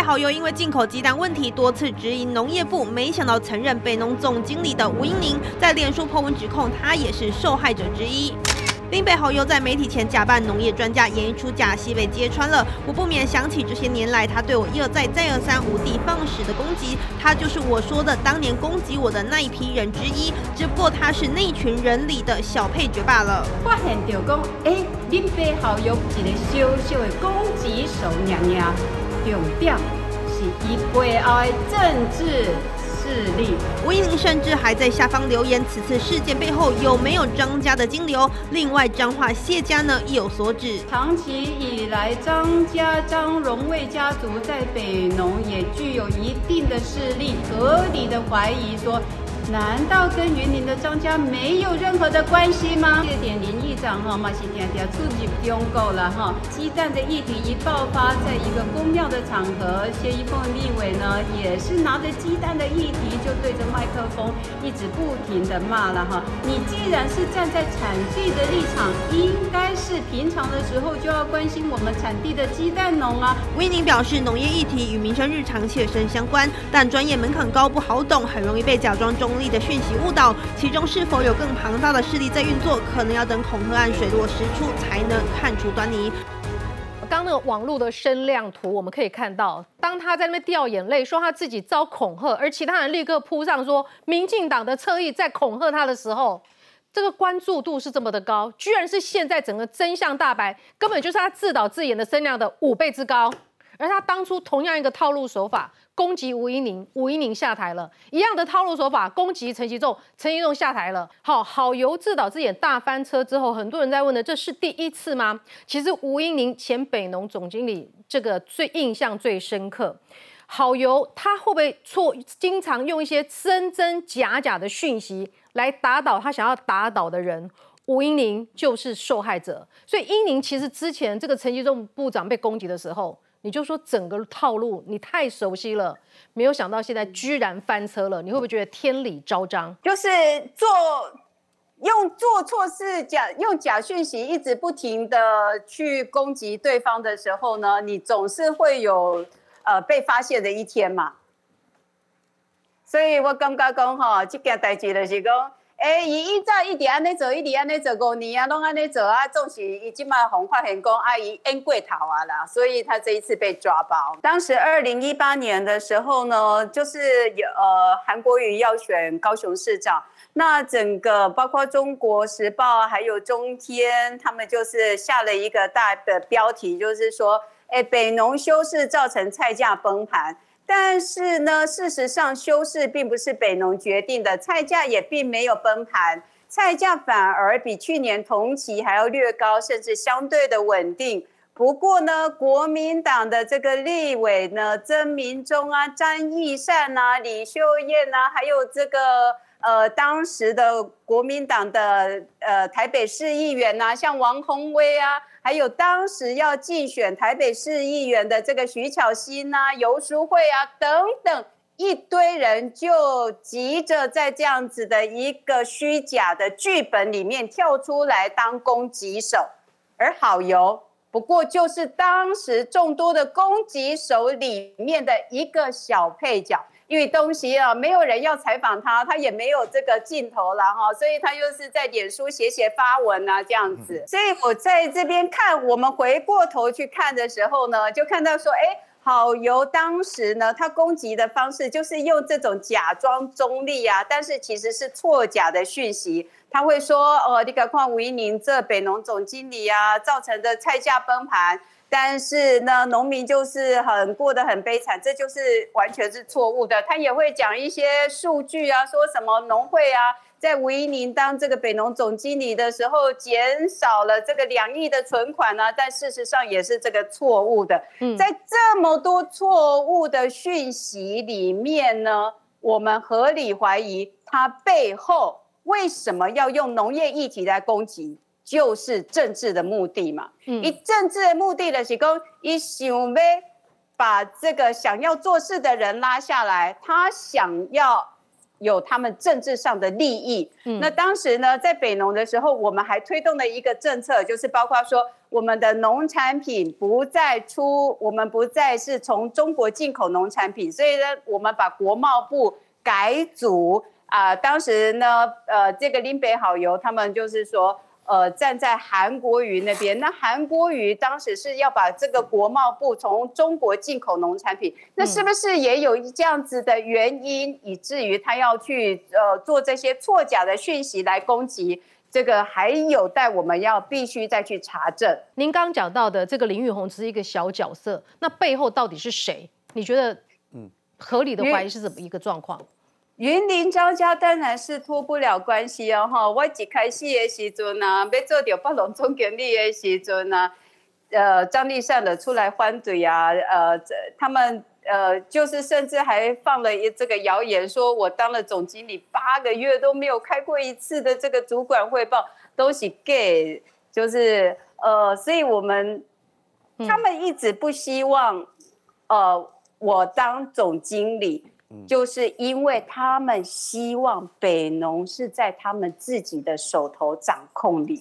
北好友因为进口鸡蛋问题多次质疑农业部，没想到曾任北农总经理的吴英宁在脸书破文指控他也是受害者之一。林北好友在媒体前假扮农业专家，演一出假戏被揭穿了。我不免想起这些年来他对我一而再、再而三、无地放矢的攻击，他就是我说的当年攻击我的那一批人之一，只不过他是那群人里的小配角罢了。发现到讲，哎，林北好友一个小小的攻击手，娘娘，重点是伊背后的政治。势力，吴英玲甚至还在下方留言：此次事件背后有没有张家的金流？另外，张化谢家呢亦有所指。长期以来，张家张荣卫家族在北农也具有一定的势力，合理的怀疑说。难道跟云林的庄家没有任何的关系吗？谢点林议长哈，马西天天出入中国了哈。鸡蛋的议题一爆发，在一个公庙的场合，谢依凤立委呢也是拿着鸡蛋的议题就对着麦克风一直不停的骂了哈。你既然是站在产地的立场，应该是平常的时候就要关心我们产地的鸡蛋农啊。威宁表示，农业议题与民生日常切身相关，但专业门槛高不好懂，很容易被假装中。力的讯息误导，其中是否有更庞大的势力在运作，可能要等恐吓案水落石出才能看出端倪。刚那个网络的声量图，我们可以看到，当他在那边掉眼泪，说他自己遭恐吓，而其他人立刻扑上说民进党的侧翼在恐吓他的时候，这个关注度是这么的高，居然是现在整个真相大白，根本就是他自导自演的声量的五倍之高。而他当初同样一个套路手法攻击吴一宁，吴一宁下台了；一样的套路手法攻击陈其仲，陈其仲下台了。好，好由自导自演大翻车之后，很多人在问的，这是第一次吗？其实吴一宁前北农总经理这个最印象最深刻。好油他会不会错？经常用一些真真假假的讯息来打倒他想要打倒的人。吴英宁就是受害者。所以英宁其实之前这个陈其仲部长被攻击的时候。你就说整个套路你太熟悉了，没有想到现在居然翻车了，你会不会觉得天理昭彰？就是做用做错事假用假讯息一直不停的去攻击对方的时候呢，你总是会有呃被发现的一天嘛。所以我感觉讲哈，这件代志就是讲。哎，伊依照一直安尼做，一直安尼做五年啊，拢安尼做啊，总是伊即马红发现讲阿姨 N 过头啊啦，所以他这一次被抓包。当时二零一八年的时候呢，就是有呃韩国瑜要选高雄市长，那整个包括中国时报还有中天，他们就是下了一个大的标题，就是说，哎，北农休市造成菜价崩盘。但是呢，事实上休市并不是北农决定的，菜价也并没有崩盘，菜价反而比去年同期还要略高，甚至相对的稳定。不过呢，国民党的这个立委呢，曾明忠啊、张义善啊、李秀燕啊，还有这个呃当时的国民党的呃台北市议员呐，像王宏威啊。还有当时要竞选台北市议员的这个徐巧芯呐、游淑慧啊等等一堆人，就急着在这样子的一个虚假的剧本里面跳出来当攻击手，而好游不过就是当时众多的攻击手里面的一个小配角。因为东西啊，没有人要采访他，他也没有这个镜头了哈，所以他又是在脸书写写发文啊这样子。所以我在这边看，我们回过头去看的时候呢，就看到说，哎，好由当时呢，他攻击的方式就是用这种假装中立啊，但是其实是错假的讯息。他会说，哦，你赶快吴一宁这北农总经理啊，造成的菜价崩盘。但是呢，农民就是很过得很悲惨，这就是完全是错误的。他也会讲一些数据啊，说什么农会啊，在吴一宁当这个北农总经理的时候，减少了这个两亿的存款呢。但事实上也是这个错误的。在这么多错误的讯息里面呢，我们合理怀疑他背后为什么要用农业议题来攻击？就是政治的目的嘛，嗯以政治的目的的是讲，以想要把这个想要做事的人拉下来，他想要有他们政治上的利益。嗯那当时呢，在北农的时候，我们还推动了一个政策，就是包括说我们的农产品不再出，我们不再是从中国进口农产品，所以呢，我们把国贸部改组啊。当时呢，呃，这个林北好油他们就是说。呃，站在韩国瑜那边，那韩国瑜当时是要把这个国贸部从中国进口农产品，那是不是也有这样子的原因，以至于他要去呃做这些错假的讯息来攻击？这个还有待我们要必须再去查证。您刚刚讲到的这个林玉红只是一个小角色，那背后到底是谁？你觉得，嗯，合理的怀疑是怎么一个状况？云林张家当然是脱不了关系哦，哈！我一开始的时阵啊，要做掉北农总经理的时阵啊，呃，张立善的出来反对啊，呃，他们呃，就是甚至还放了一这个谣言，说我当了总经理八个月都没有开过一次的这个主管汇报，都是 gay，就是呃，所以我们他们一直不希望呃我当总经理。就是因为他们希望北农是在他们自己的手头掌控里，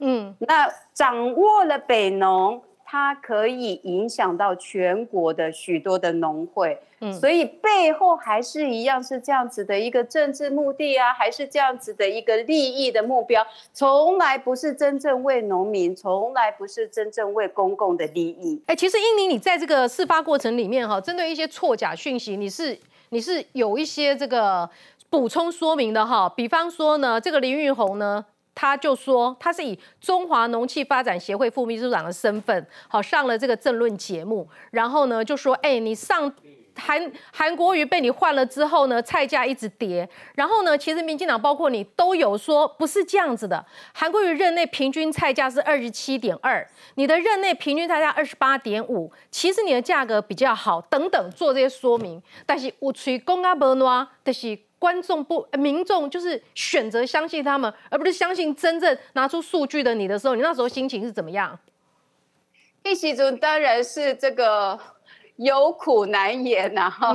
嗯，那掌握了北农，它可以影响到全国的许多的农会，嗯，所以背后还是一样是这样子的一个政治目的啊，还是这样子的一个利益的目标，从来不是真正为农民，从来不是真正为公共的利益。哎，其实英妮，你在这个事发过程里面哈，针对一些错假讯息，你是。你是有一些这个补充说明的哈，比方说呢，这个林玉红呢，他就说他是以中华农气发展协会副秘书长的身份，好上了这个政论节目，然后呢就说，哎，你上。韩韩国瑜被你换了之后呢，菜价一直跌。然后呢，其实民进党包括你都有说不是这样子的。韩国瑜任内平均菜价是二十七点二，你的任内平均菜价二十八点五，其实你的价格比较好。等等做这些说明，但是我吹公阿伯诺，但是观众不民众就是选择相信他们，而不是相信真正拿出数据的你的时候，你那时候心情是怎么样？一席中当然是这个。有苦难言呐哈，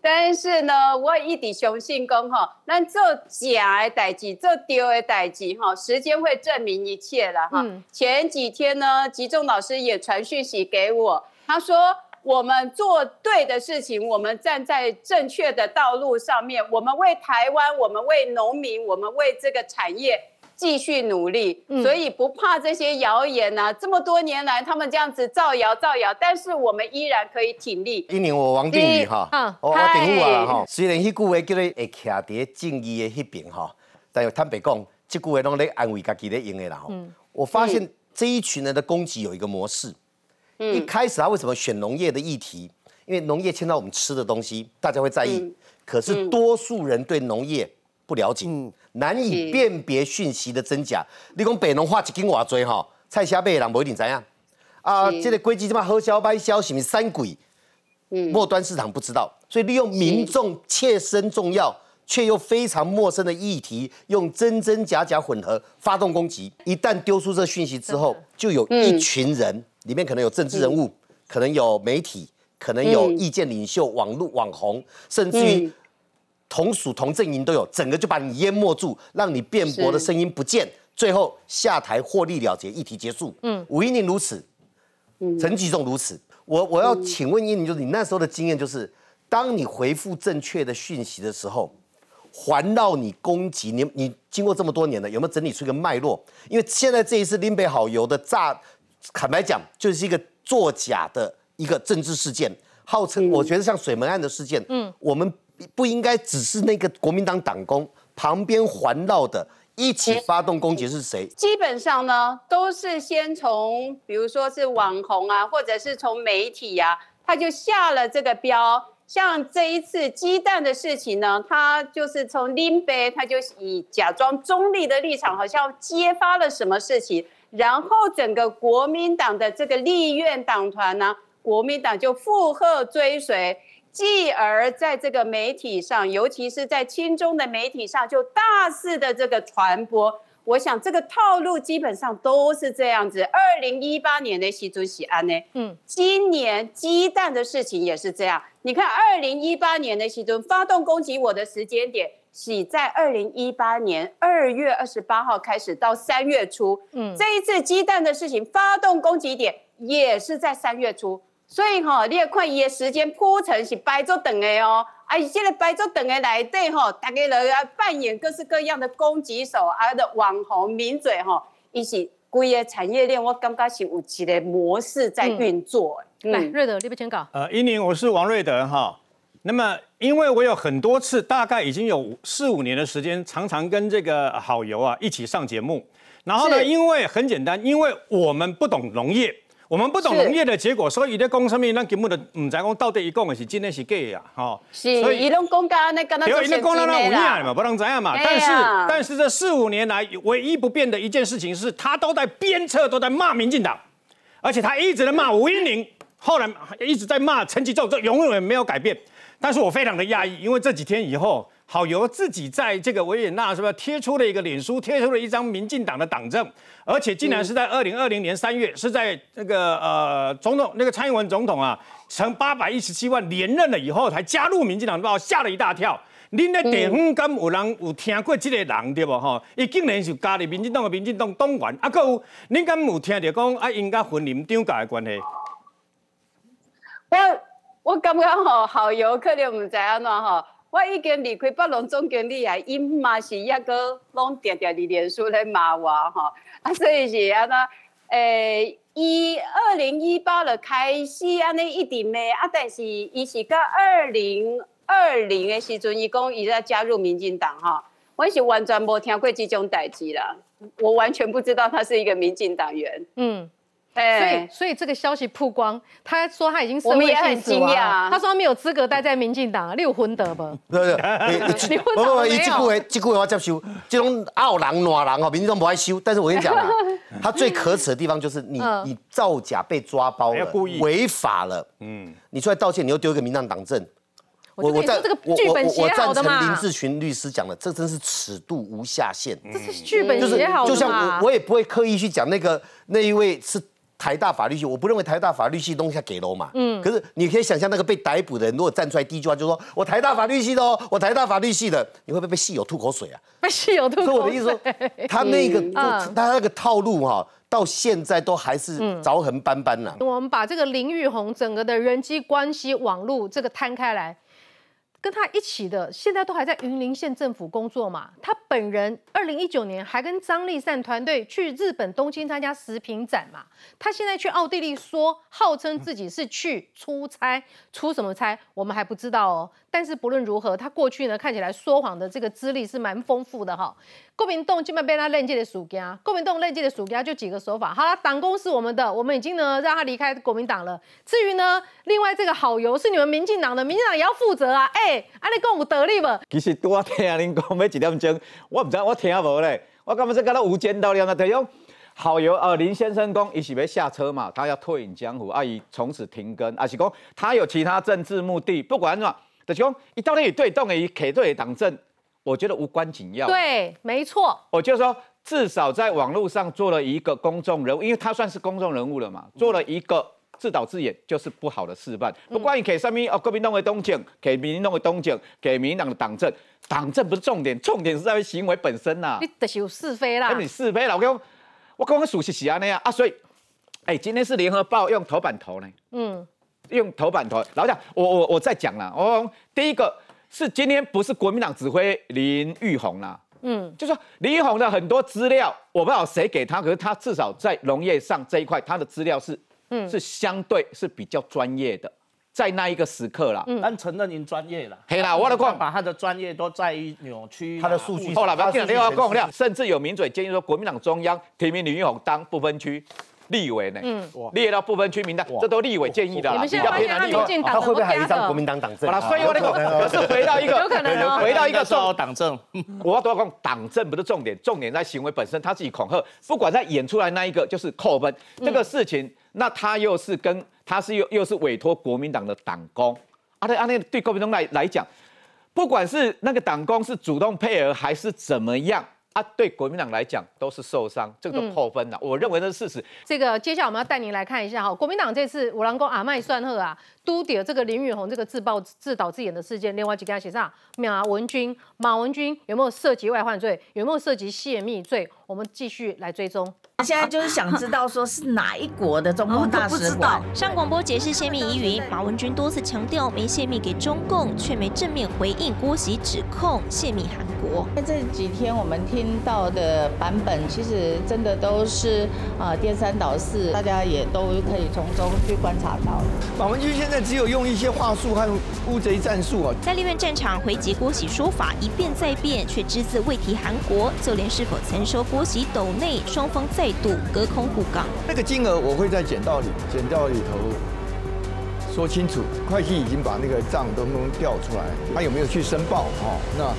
但是呢，我一直相信讲哈，咱做假的代志，做丢的代志哈，时间会证明一切的哈。前几天呢，吉仲老师也传讯息给我，他说我们做对的事情，我们站在正确的道路上面，我们为台湾，我们为农民，我们为这个产业。继续努力，所以不怕这些谣言呐。这么多年来，他们这样子造谣造谣，但是我们依然可以挺立。一年我王定宇哈，我定武啊哈。虽然迄句话叫你会徛伫正义的迄边哈，但坦白讲，这句话拢咧安慰家己咧用的啦。嗯，我发现这一群人的攻击有一个模式。嗯，一开始他为什么选农业的议题？因为农业牵到我们吃的东西，大家会在意。可是多数人对农业不了解。难以辨别讯息的真假。你讲北农花一斤偌多哈，菜虾贝人不一定知样。啊，这个规矩这么好销歹销，是咪三鬼？嗯，末端市场不知道，所以利用民众切身重要却又非常陌生的议题，用真真假假混合发动攻击。一旦丢出这讯息之后，就有一群人，里面可能有政治人物，可能有媒体，可能有意见领袖、网络网红，甚至于。同属同阵营都有，整个就把你淹没住，让你辩驳的声音不见，最后下台获利了结，议题结束。嗯，吴英宁如此，嗯，陈吉仲如此。我我要请问英宁，就是你那时候的经验，就是当你回复正确的讯息的时候，环绕你攻击你，你经过这么多年了，有没有整理出一个脉络？因为现在这一次林北好油的炸，坦白讲，就是一个作假的一个政治事件，号称我觉得像水门案的事件。嗯，我们。不应该只是那个国民党党工旁边环绕的，一起发动攻击是谁？基本上呢，都是先从，比如说是网红啊，或者是从媒体呀，他就下了这个标。像这一次鸡蛋的事情呢，他就是从林北，他就以假装中立的立场，好像揭发了什么事情，然后整个国民党的这个立院党团呢，国民党就附和追随。继而在这个媒体上，尤其是在亲中的媒体上，就大肆的这个传播。我想这个套路基本上都是这样子。二零一八年的习主席安呢，嗯，今年鸡蛋的事情也是这样。你看，二零一八年的习主发动攻击我的时间点，是在二零一八年二月二十八号开始到三月初，嗯，这一次鸡蛋的事情发动攻击点也是在三月初。所以哈，你也看伊的时间铺陈是摆做长的哦，啊，现在摆做长的内底吼，大家都要扮演各式各样的攻击手，啊的网红名嘴吼，一起规个产业链，我感觉是有一个模式在运作。来，瑞德，你不签稿。呃，英宁，我是王瑞德哈。那么，因为我有很多次，大概已经有四五年的时间，常常跟这个好友啊一起上节目。然后呢，因为很简单，因为我们不懂农业。我们不懂农业的结果，所以在讲什么，咱根本就唔知讲到底伊讲的是真的是假呀，哈。是，所以伊拢讲噶那跟他做先进的嘛，不能这样嘛。但是，但是这四五年来，唯一不变的一件事情是，他都在鞭策，都在骂民进党，而且他一直在骂吴英玲，后来一直在骂陈吉仲，这永远没有改变。但是我非常的压抑，因为这几天以后。好由自己在这个维也纳是不是贴出了一个脸书，贴出了一张民进党的党证，而且竟然是在二零二零年三月，是在那个呃总统那个蔡英文总统啊，成八百一十七万连任了以后才加入民进党，把我吓了一大跳。您的地方敢有人有听过这个人对不吼？伊竟然是加入民进党的民进党党员，啊，搁有您敢有听到讲啊，应该分林张家的关系？我我感觉吼，好友可能唔知安怎吼。我已经离开北农总经理啊，因嘛是一个拢常常伫脸书来骂我吼，啊，所以是安那，诶，伊二零一八了开始安尼一直骂，啊，但是伊是到二零二零的时阵，伊讲伊在加入民进党哈，我是完全无听过这种代志啦，我完全不知道他是一个民进党员，嗯。所以，所以这个消息曝光，他说他已经社会性死亡，他说他没有资格待在民进党，你有混得不？对对，你混得没有？这句话，这句话我接收，这种傲人暖人哦，民进党不爱修。但是我跟你讲啊，他最可耻的地方就是你，你造假被抓包了，违法了，嗯，你出来道歉，你又丢一个民进党证。我我在这个剧本写好的嘛？林志群律师讲的，这真是尺度无下限。这是剧本写好的就像我，我也不会刻意去讲那个那一位是。台大法律系，我不认为台大法律系东西给楼嘛。嗯。可是你可以想象，那个被逮捕的人，如果站出来第一句话就说：“我台大法律系的哦，我台大法律系的。”你会不会被戏友吐口水啊？被戏友吐口水。所以我的意思说，他那个他那个套路哈，到现在都还是凿痕斑斑呐。我们把这个林玉红整个的人际关系网络这个摊开来。跟他一起的，现在都还在云林县政府工作嘛？他本人二零一九年还跟张立善团队去日本东京参加食品展嘛？他现在去奥地利说，号称自己是去出差，出什么差我们还不知道哦。但是不论如何，他过去呢看起来说谎的这个资历是蛮丰富的哈。国民党基本被他认界的属家，国民党认界的属家就几个手法。好了，党工是我们的，我们已经呢让他离开国民党了。至于呢，另外这个好友是你们民进党的，民进党也要负责啊。哎，啊你讲有得力不？其实我听您讲要一点钟，我唔知我听无咧。我感觉这跟他无间道了，那得用好友呃林先生讲，伊是要下车嘛，他要退隐江湖，阿姨从此停更，阿是讲他有其他政治目的，不管嘛，就讲一到底对动诶，给对党政。我觉得无关紧要。对，没错。我就说，至少在网络上做了一个公众人物，因为他算是公众人物了嘛，做了一个自导自演，就是不好的示范。不关于给上面哦，国民党的东景，给民进党的东景，给民进党的党政，党政不是重点，重点是在于行为本身呐。你就是有是非啦。你是非啦，我讲，我刚刚熟悉是安那样啊，所以，哎，今天是联合报用头版头呢，嗯，用头版头，老讲，我我我再讲了，我第一个。是今天不是国民党指挥林玉红啦，嗯，就说林玉红的很多资料，我不知道谁给他，可是他至少在农业上这一块，他的资料是，嗯，是相对是比较专业的，在那一个时刻啦，但承认您专业了，嘿啦，我的讲。把他的专业都在于扭曲他的数据，后来把电话供量，甚至有名嘴建议说，国民党中央提名林玉红当不分区。立委呢？嗯，列到不分区名单，这都立委建议的。你们现在发现他民进党他会不会还一张国民党党证？好了，所以我那个可是回到一个，有可能回到一个说党政。我要多讲党政不是重点，重点在行为本身，他自己恐吓，不管在演出来那一个就是扣分。这个事情，那他又是跟他是又又是委托国民党的党工，啊对啊那对国民党来来讲，不管是那个党工是主动配合还是怎么样。啊，对国民党来讲都是受伤，这个都扣分了。我认为这是事实。这个接下来我们要带您来看一下哈，国民党这次五郎公阿麦算赫啊，都点这个林宇宏这个自爆自导自演的事件，另外几个写上马文君，马文君有没有涉及外患罪，有没有涉及泄密罪？我们继续来追踪。现在就是想知道说是哪一国的中共大使馆 上广播解释泄密疑云，马文君多次强调没泄密给中共，却没正面回应郭喜指控泄密韩国。这几天我们听到的版本，其实真的都是啊颠三倒四，大家也都可以从中去观察到。马文君现在只有用一些话术和乌贼战术啊，在立院战场回击郭喜说法一变再变，却只字未提韩国，就连是否曾收郭喜斗内，双方再度隔空互杠。那个金额我会在剪刀里，剪刀里头说清楚。会计已经把那个账都都调出来，他有没有去申报？哦，那。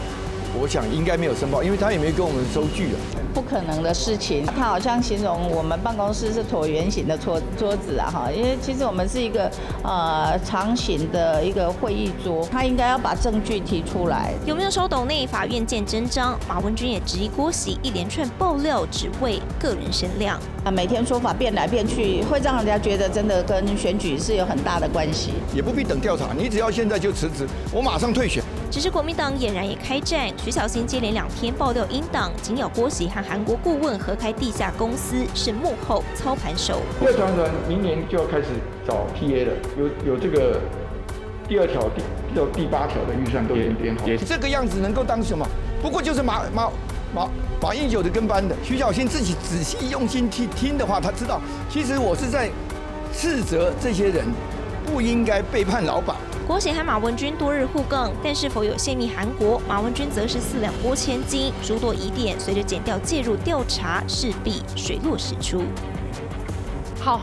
我想应该没有申报，因为他也没跟我们收据啊。不可能的事情，他好像形容我们办公室是椭圆形的桌桌子啊，哈，因为其实我们是一个呃长形的一个会议桌，他应该要把证据提出来。有没有收董内？法院见真章。马文君也质疑郭喜一连串爆料只为个人声量啊，每天说法变来变去，会让人家觉得真的跟选举是有很大的关系。也不必等调查，你只要现在就辞职，我马上退选。只是国民党俨然也开战，徐小新接连两天爆料，英党紧咬郭喜和韩国顾问合开地下公司，是幕后操盘手。第二团团明年就要开始找 PA 了，有有这个第二条、第到第八条的预算都已经编好。这个样子能够当什么？不过就是马马马马英九的跟班的。徐小新自己仔细用心听听的话，他知道，其实我是在斥责这些人不应该背叛老板。郭显和马文君多日互更，但是否有泄密韩国？马文君则是四两拨千斤，诸多疑点随着检调介入调查，势必水落石出。好，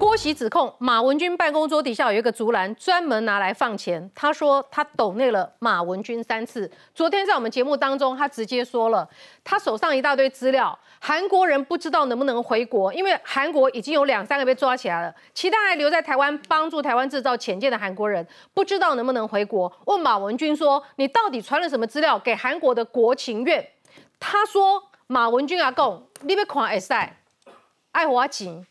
郭喜指控马文君办公桌底下有一个竹篮，专门拿来放钱。他说他抖内了马文君三次。昨天在我们节目当中，他直接说了，他手上一大堆资料。韩国人不知道能不能回国，因为韩国已经有两三个被抓起来了，其他还留在台湾帮助台湾制造潜舰的韩国人不知道能不能回国。问马文君说：“你到底传了什么资料给韩国的国情院？”他说：“马文君阿贡，你别看 S I，爱华锦，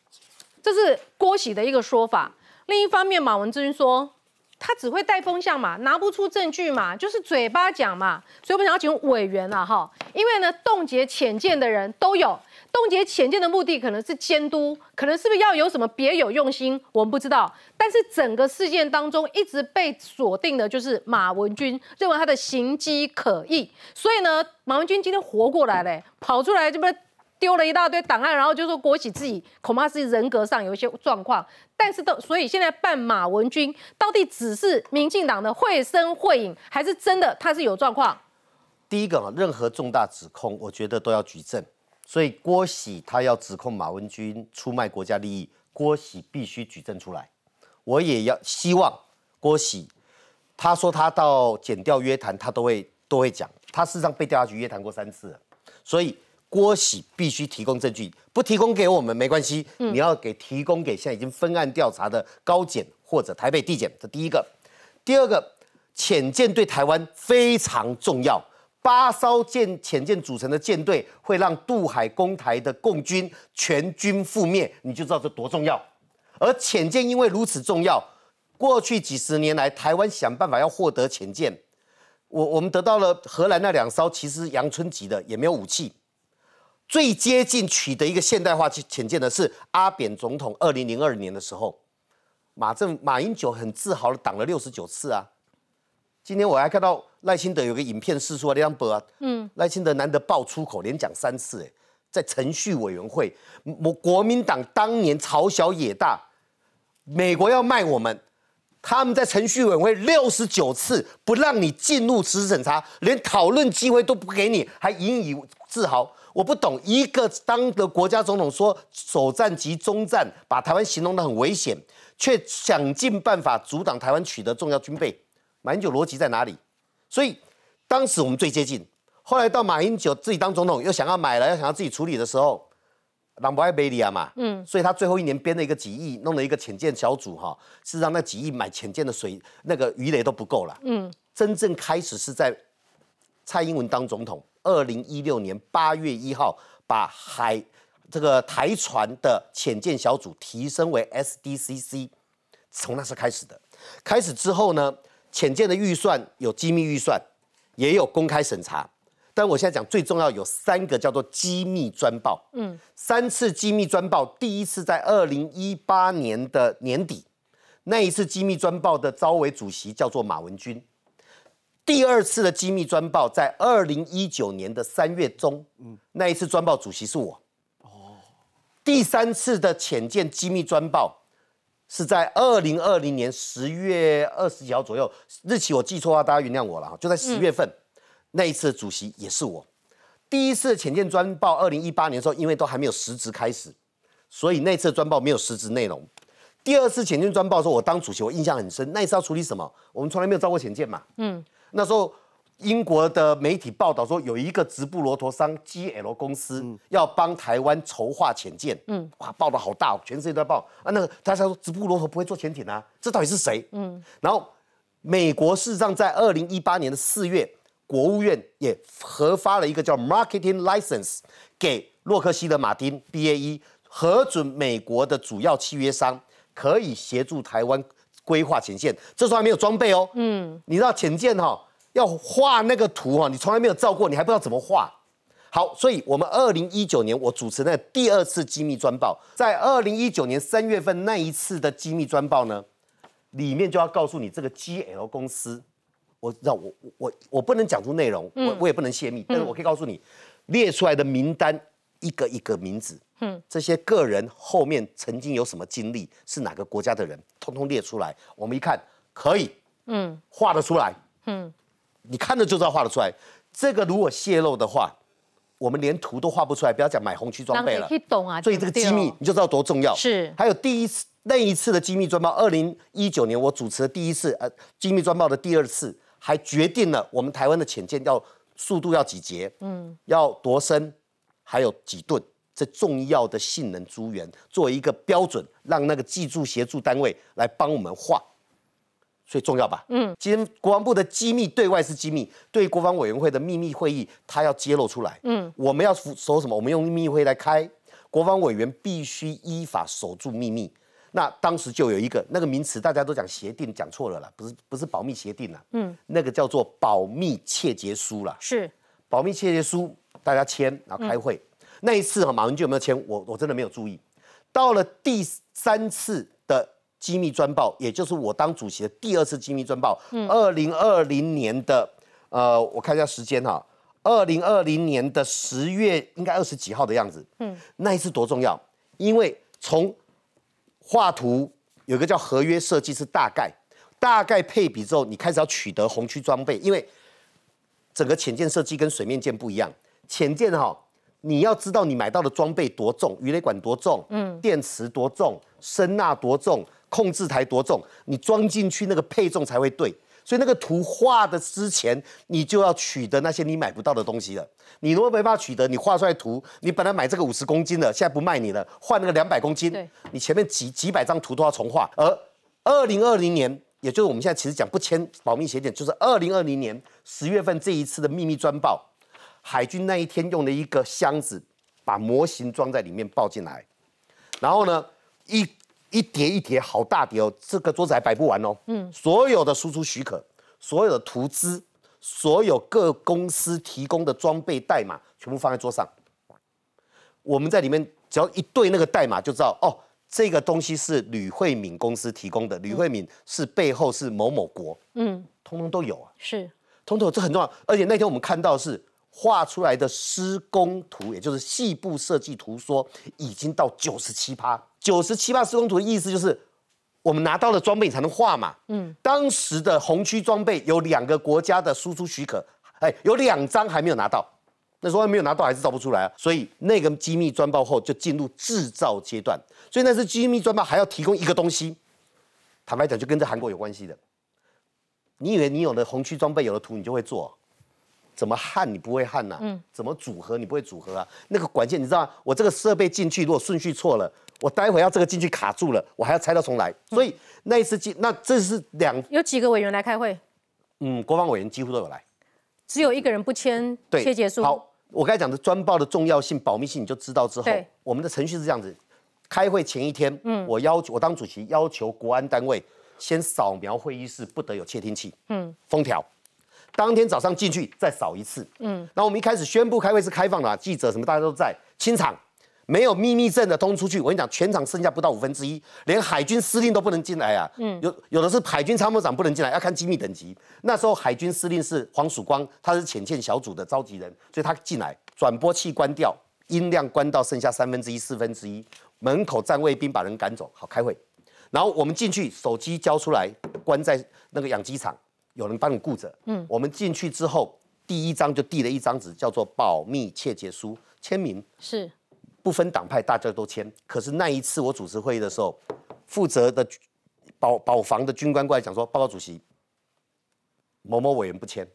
这是郭喜的一个说法。另一方面，马文君说。”他只会带风向嘛，拿不出证据嘛，就是嘴巴讲嘛，所以我们想要请委员了哈，因为呢，冻结浅见的人都有，冻结浅见的目的可能是监督，可能是不是要有什么别有用心，我们不知道。但是整个事件当中一直被锁定的就是马文君，认为他的行迹可疑，所以呢，马文君今天活过来了，跑出来这边。丢了一大堆档案，然后就说郭喜自己恐怕是人格上有一些状况，但是都所以现在办马文君到底只是民进党的会声会影，还是真的他是有状况？第一个啊，任何重大指控，我觉得都要举证。所以郭喜他要指控马文君出卖国家利益，郭喜必须举证出来。我也要希望郭喜，他说他到检调约谈，他都会都会讲，他事实上被调查局约谈过三次，所以。郭喜必须提供证据，不提供给我们没关系。你要给提供给现在已经分案调查的高检或者台北地检，这第一个。第二个，潜舰对台湾非常重要，八艘舰潜舰组成的舰队会让渡海攻台的共军全军覆灭，你就知道这多重要。而潜舰因为如此重要，过去几十年来，台湾想办法要获得潜舰，我我们得到了荷兰那两艘，其实阳春级的也没有武器。最接近取得一个现代化去浅见的是阿扁总统二零零二年的时候，马政马英九很自豪的挡了六十九次啊。今天我还看到赖清德有个影片试出啊，两波啊，嗯，赖清德难得爆粗口，连讲三次，哎，在程序委员会，我国民党当年朝小野大，美国要卖我们，他们在程序委员会六十九次不让你进入实质审查，连讨论机会都不给你，还引以自豪。我不懂，一个当的国家总统说首战及中战，把台湾形容的很危险，却想尽办法阻挡台湾取得重要军备，马英九逻辑在哪里？所以当时我们最接近，后来到马英九自己当总统，又想要买了，要想要自己处理的时候，朗博爱贝利亚嘛，嗯，所以他最后一年编了一个几亿，弄了一个潜舰小组哈，事实上那几亿买潜舰的水那个鱼雷都不够了，嗯，真正开始是在蔡英文当总统。二零一六年八月一号把海这个台船的潜舰小组提升为 SDCC，从那时开始的。开始之后呢，潜舰的预算有机密预算，也有公开审查。但我现在讲最重要有三个叫做机密专报，嗯，三次机密专报，第一次在二零一八年的年底，那一次机密专报的招委主席叫做马文君。第二次的机密专报在二零一九年的三月中，嗯，那一次专报主席是我。哦，第三次的浅见机密专报是在二零二零年十月二十几号左右，日期我记错的话，大家原谅我了哈，就在十月份，那一次的主席也是我。第一次浅见专报二零一八年的时候，因为都还没有实质开始，所以那次专报没有实质内容。第二次浅见专报的时候，我当主席，我印象很深。那一次要处理什么？我们从来没有招过浅见嘛，嗯。那时候，英国的媒体报道说，有一个直布罗陀商 GL 公司要帮台湾筹划潜舰。嗯，哇，报的好大，全世界都在报啊。那个大家说，直布罗陀不会做潜艇啊？这到底是谁？嗯，然后美国事实上在二零一八年的四月，国务院也核发了一个叫 Marketing License 给洛克希德马丁 BAE，核准美国的主要契约商可以协助台湾。规划前线，这时候还没有装备哦。嗯，你知道潜舰哈要画那个图哈，你从来没有照过，你还不知道怎么画。好，所以我们二零一九年我主持那第二次机密专报，在二零一九年三月份那一次的机密专报呢，里面就要告诉你这个 GL 公司，我知道我我我不能讲出内容，我我也不能泄密，但是我可以告诉你列出来的名单一个一个名字。嗯，这些个人后面曾经有什么经历，是哪个国家的人，通通列出来。我们一看，可以，嗯，画得出来，嗯，你看着就知道画得出来。这个如果泄露的话，我们连图都画不出来，不要讲买红区装备了。懂啊，所以这个机密你就知道多重要。是，还有第一次那一次的机密专报，二零一九年我主持的第一次，呃，机密专报的第二次，还决定了我们台湾的潜舰要速度要几节，嗯，要多深，还有几吨。这重要的性能资源作为一个标准，让那个技术协助单位来帮我们画，所以重要吧？嗯，今天国防部的机密对外是机密，对国防委员会的秘密会议，他要揭露出来。嗯，我们要守什么？我们用秘密会来开，国防委员必须依法守住秘密。那当时就有一个那个名词，大家都讲协定，讲错了啦，不是不是保密协定啦，嗯，那个叫做保密切结书啦，是保密切结书，大家签然后开会。那一次哈，马文君有没有签？我我真的没有注意。到了第三次的机密专报，也就是我当主席的第二次机密专报，二零二零年的呃，我看一下时间哈，二零二零年的十月应该二十几号的样子。嗯，那一次多重要，因为从画图有一个叫合约设计是大概，大概配比之后，你开始要取得红区装备，因为整个潜舰设计跟水面舰不一样，潜舰哈。你要知道你买到的装备多重，鱼雷管多重，嗯，电池多重，声呐多重，控制台多重，你装进去那个配重才会对。所以那个图画的之前，你就要取得那些你买不到的东西了。你如果没办法取得，你画出来图，你本来买这个五十公斤的，现在不卖你了，换那个两百公斤，你前面几几百张图都要重画。而二零二零年，也就是我们现在其实讲不签保密协定，就是二零二零年十月份这一次的秘密专报。海军那一天用了一个箱子，把模型装在里面抱进来，然后呢，一一叠一叠好大叠哦，这个桌子还摆不完哦。嗯，所有的输出许可，所有的图资，所有各公司提供的装备代码，全部放在桌上。我们在里面只要一对那个代码，就知道哦，这个东西是吕慧敏公司提供的，吕慧敏是背后是某某国。嗯，通通都有啊。是，通通这很重要。而且那天我们看到是。画出来的施工图，也就是细部设计图，说已经到九十七趴。九十七八施工图的意思就是，我们拿到了装备才能画嘛。嗯，当时的红区装备有两个国家的输出许可，哎，有两张还没有拿到。那时候没有拿到，还是造不出来啊。所以那个机密专报后就进入制造阶段。所以那是机密专报还要提供一个东西，坦白讲就跟这韩国有关系的。你以为你有了红区装备，有了图，你就会做？怎么焊你不会焊呐？嗯，怎么组合你不会组合啊？那个管线你知道我这个设备进去如果顺序错了，我待会要这个进去卡住了，我还要拆到重来。所以那一次进，那这是两有几个委员来开会？嗯，国防委员几乎都有来。只有一个人不签切结束。好，我刚才讲的专报的重要性、保密性，你就知道之后，我们的程序是这样子：开会前一天，嗯，我要求我当主席要求国安单位先扫描会议室，不得有窃听器，嗯，封条。当天早上进去再扫一次，嗯，那我们一开始宣布开会是开放的，记者什么大家都在清场。没有秘密证的通出去，我跟你讲，全场剩下不到五分之一，连海军司令都不能进来啊。嗯，有有的是海军参谋长不能进来，要看机密等级。那时候海军司令是黄曙光，他是潜舰小组的召集人，所以他进来，转播器关掉，音量关到剩下三分之一、四分之一，门口站卫兵把人赶走，好开会。然后我们进去，手机交出来，关在那个养鸡场，有人帮你顾着。嗯，我们进去之后，第一张就递了一张纸，叫做保密切结书，签名是。不分党派，大家都签。可是那一次我主持会议的时候，负责的保保防的军官过来讲说：“报告主席，某某委员不签。”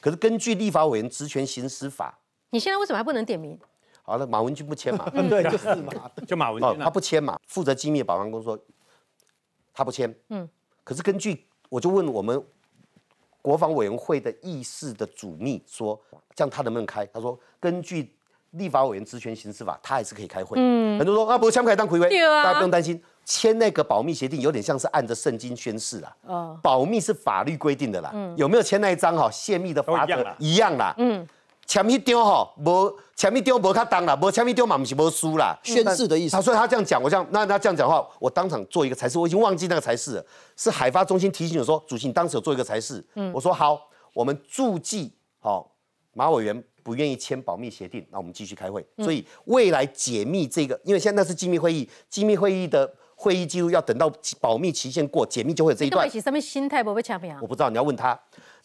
可是根据立法委员职权行使法，你现在为什么还不能点名？好了，马文君不签嘛？对，就是嘛，就马文君，他不签嘛。负责机密保安工作，他不签。嗯。可是根据我就问我们国防委员会的议事的主秘说：“这样他能不能开？”他说：“根据。”立法委员职权行使法，他还是可以开会。嗯，很多说啊，不，是枪可以当魁威，大家不用担心。签那个保密协定，有点像是按着圣经宣誓啦。哦，保密是法律规定的啦。嗯，有没有签那一张哈？泄密的法则一样啦。嗯，签一丢吼，无签一丢无较当啦，无签一丢嘛不是无输啦。宣誓的意思。他所以他这样讲，我这样那他这样讲话，我当场做一个裁示，我已经忘记那个裁示了。是海发中心提醒我说，主席你当时有做一个裁示。嗯，我说好，我们注记好马委员。不愿意签保密协定，那我们继续开会。所以未来解密这个，因为现在那是机密会议，机密会议的会议记录要等到保密期限过，解密就会有这一段。什么心态不被抢我不知道，你要问他。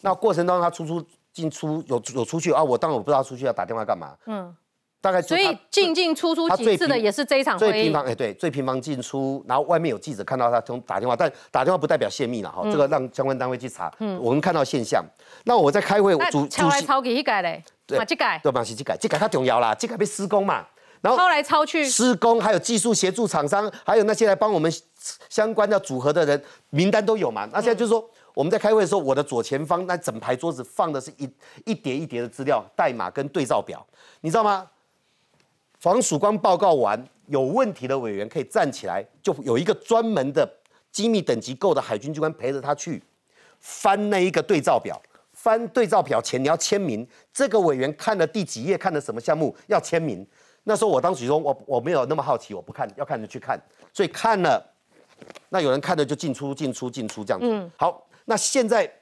那过程当中他出出进出有有出去啊？我当然我不知道出去要打电话干嘛。嗯。大概所以进进出出几次的也是这一场。最频繁哎，对，最频繁进出，然后外面有记者看到他从打电话，但打电话不代表泄密了哈，这个让相关单位去查。嗯，我们看到现象。那我在开会，我主抄来抄去一改嘞，对，这改，对，嘛是这改，这改它重要啦，这改被施工嘛，然后抄来抄去，施工还有技术协助厂商，还有那些来帮我们相关的组合的人名单都有嘛。那现在就是说我们在开会的时候，我的左前方那整排桌子放的是一一叠一叠的资料代码跟对照表，你知道吗？黄曙光报告完，有问题的委员可以站起来，就有一个专门的机密等级够的海军军官陪着他去翻那一个对照表。翻对照表前你要签名，这个委员看了第几页，看了什么项目要签名。那时候我当时说，我我没有那么好奇，我不看，要看就去看。所以看了，那有人看了就进出进出进出这样子。嗯，好，那现在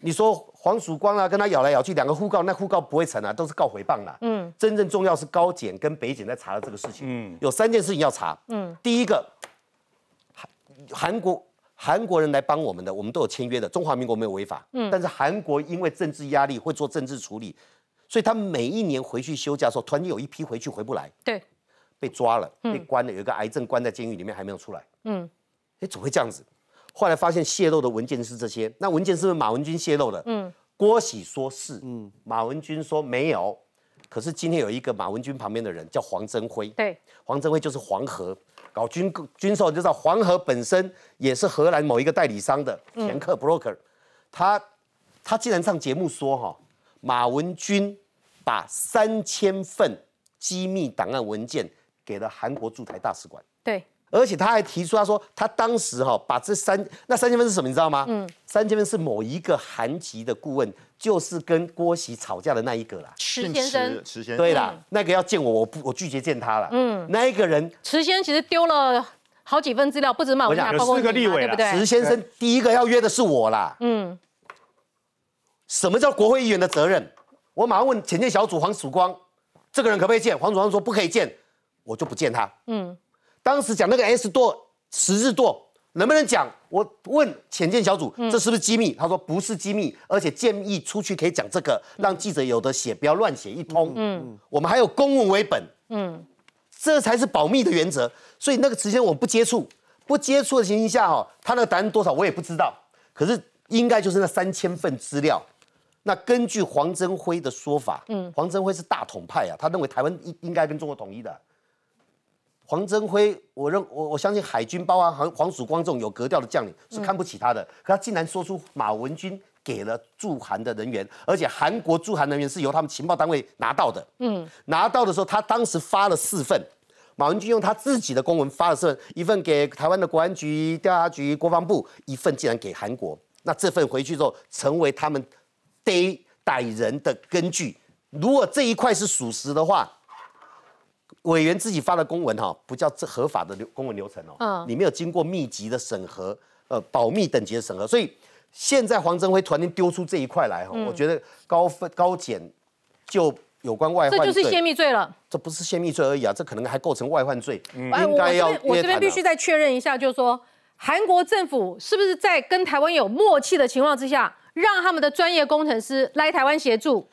你说。黄曙光啊，跟他咬来咬去，两个互告，那互告不会成啊，都是告回谤啦。嗯，真正重要是高检跟北检在查的这个事情。嗯，有三件事情要查。嗯，第一个，韩韩国韩国人来帮我们的，我们都有签约的，中华民国没有违法。嗯，但是韩国因为政治压力会做政治处理，所以他每一年回去休假的时候，突然有一批回去回不来。对，被抓了，被关了，有一个癌症关在监狱里面还没有出来。嗯，哎，怎么会这样子？后来发现泄露的文件是这些，那文件是不是马文君泄露的？嗯，郭喜说是，嗯，马文君说没有。可是今天有一个马文君旁边的人叫黄增辉，对，黄增辉就是黄河搞军军售，就知道黄河本身也是荷兰某一个代理商的掮客 broker。他他竟然上节目说哈，马文君把三千份机密档案文件给了韩国驻台大使馆。对。而且他还提出，他说他当时哈把这三那三千分是什么，你知道吗？嗯，三千分是某一个韩籍的顾问，就是跟郭喜吵架的那一个啦。池先生，池先生，对啦，那个要见我，我不我拒绝见他了。嗯，那一个人，池先生其实丢了好几份资料，不止马文雅，有四个立委，对不对？池先生第一个要约的是我啦。嗯，什么叫国会议员的责任？我马上问前线小组黄曙光，这个人可不可以见？黄曙光说不可以见，我就不见他。嗯。当时讲那个 S 舵十字舵能不能讲？我问潜舰小组，这是不是机密？他说不是机密，而且建议出去可以讲这个，让记者有的写，不要乱写一通。嗯，我们还有公文为本。嗯，这才是保密的原则。所以那个时间我不接触，不接触的情形下，哈，他那个答案多少我也不知道。可是应该就是那三千份资料。那根据黄镇辉的说法，嗯，黄镇辉是大统派啊，他认为台湾应应该跟中国统一的。黄增辉，我认我我相信海军包含，黄黄曙光这种有格调的将领是看不起他的，可他竟然说出马文君给了驻韩的人员，而且韩国驻韩人员是由他们情报单位拿到的。嗯，拿到的时候，他当时发了四份，马文君用他自己的公文发了四份，一份给台湾的国安局、调查局、国防部，一份竟然给韩国。那这份回去之后，成为他们逮逮人的根据。如果这一块是属实的话，委员自己发的公文哈，不叫这合法的流公文流程哦，嗯，你没有经过密集的审核，呃，保密等级的审核，所以现在黄镇辉突然间丢出这一块来哈，我觉得高分高检就有关外患，这就是泄密罪了。这不是泄密罪而已啊，这可能还构成外患罪。应该要我这边必须再确认一下，就是说韩国政府是不是在跟台湾有默契的情况之下，让他们的专业工程师来台湾协助？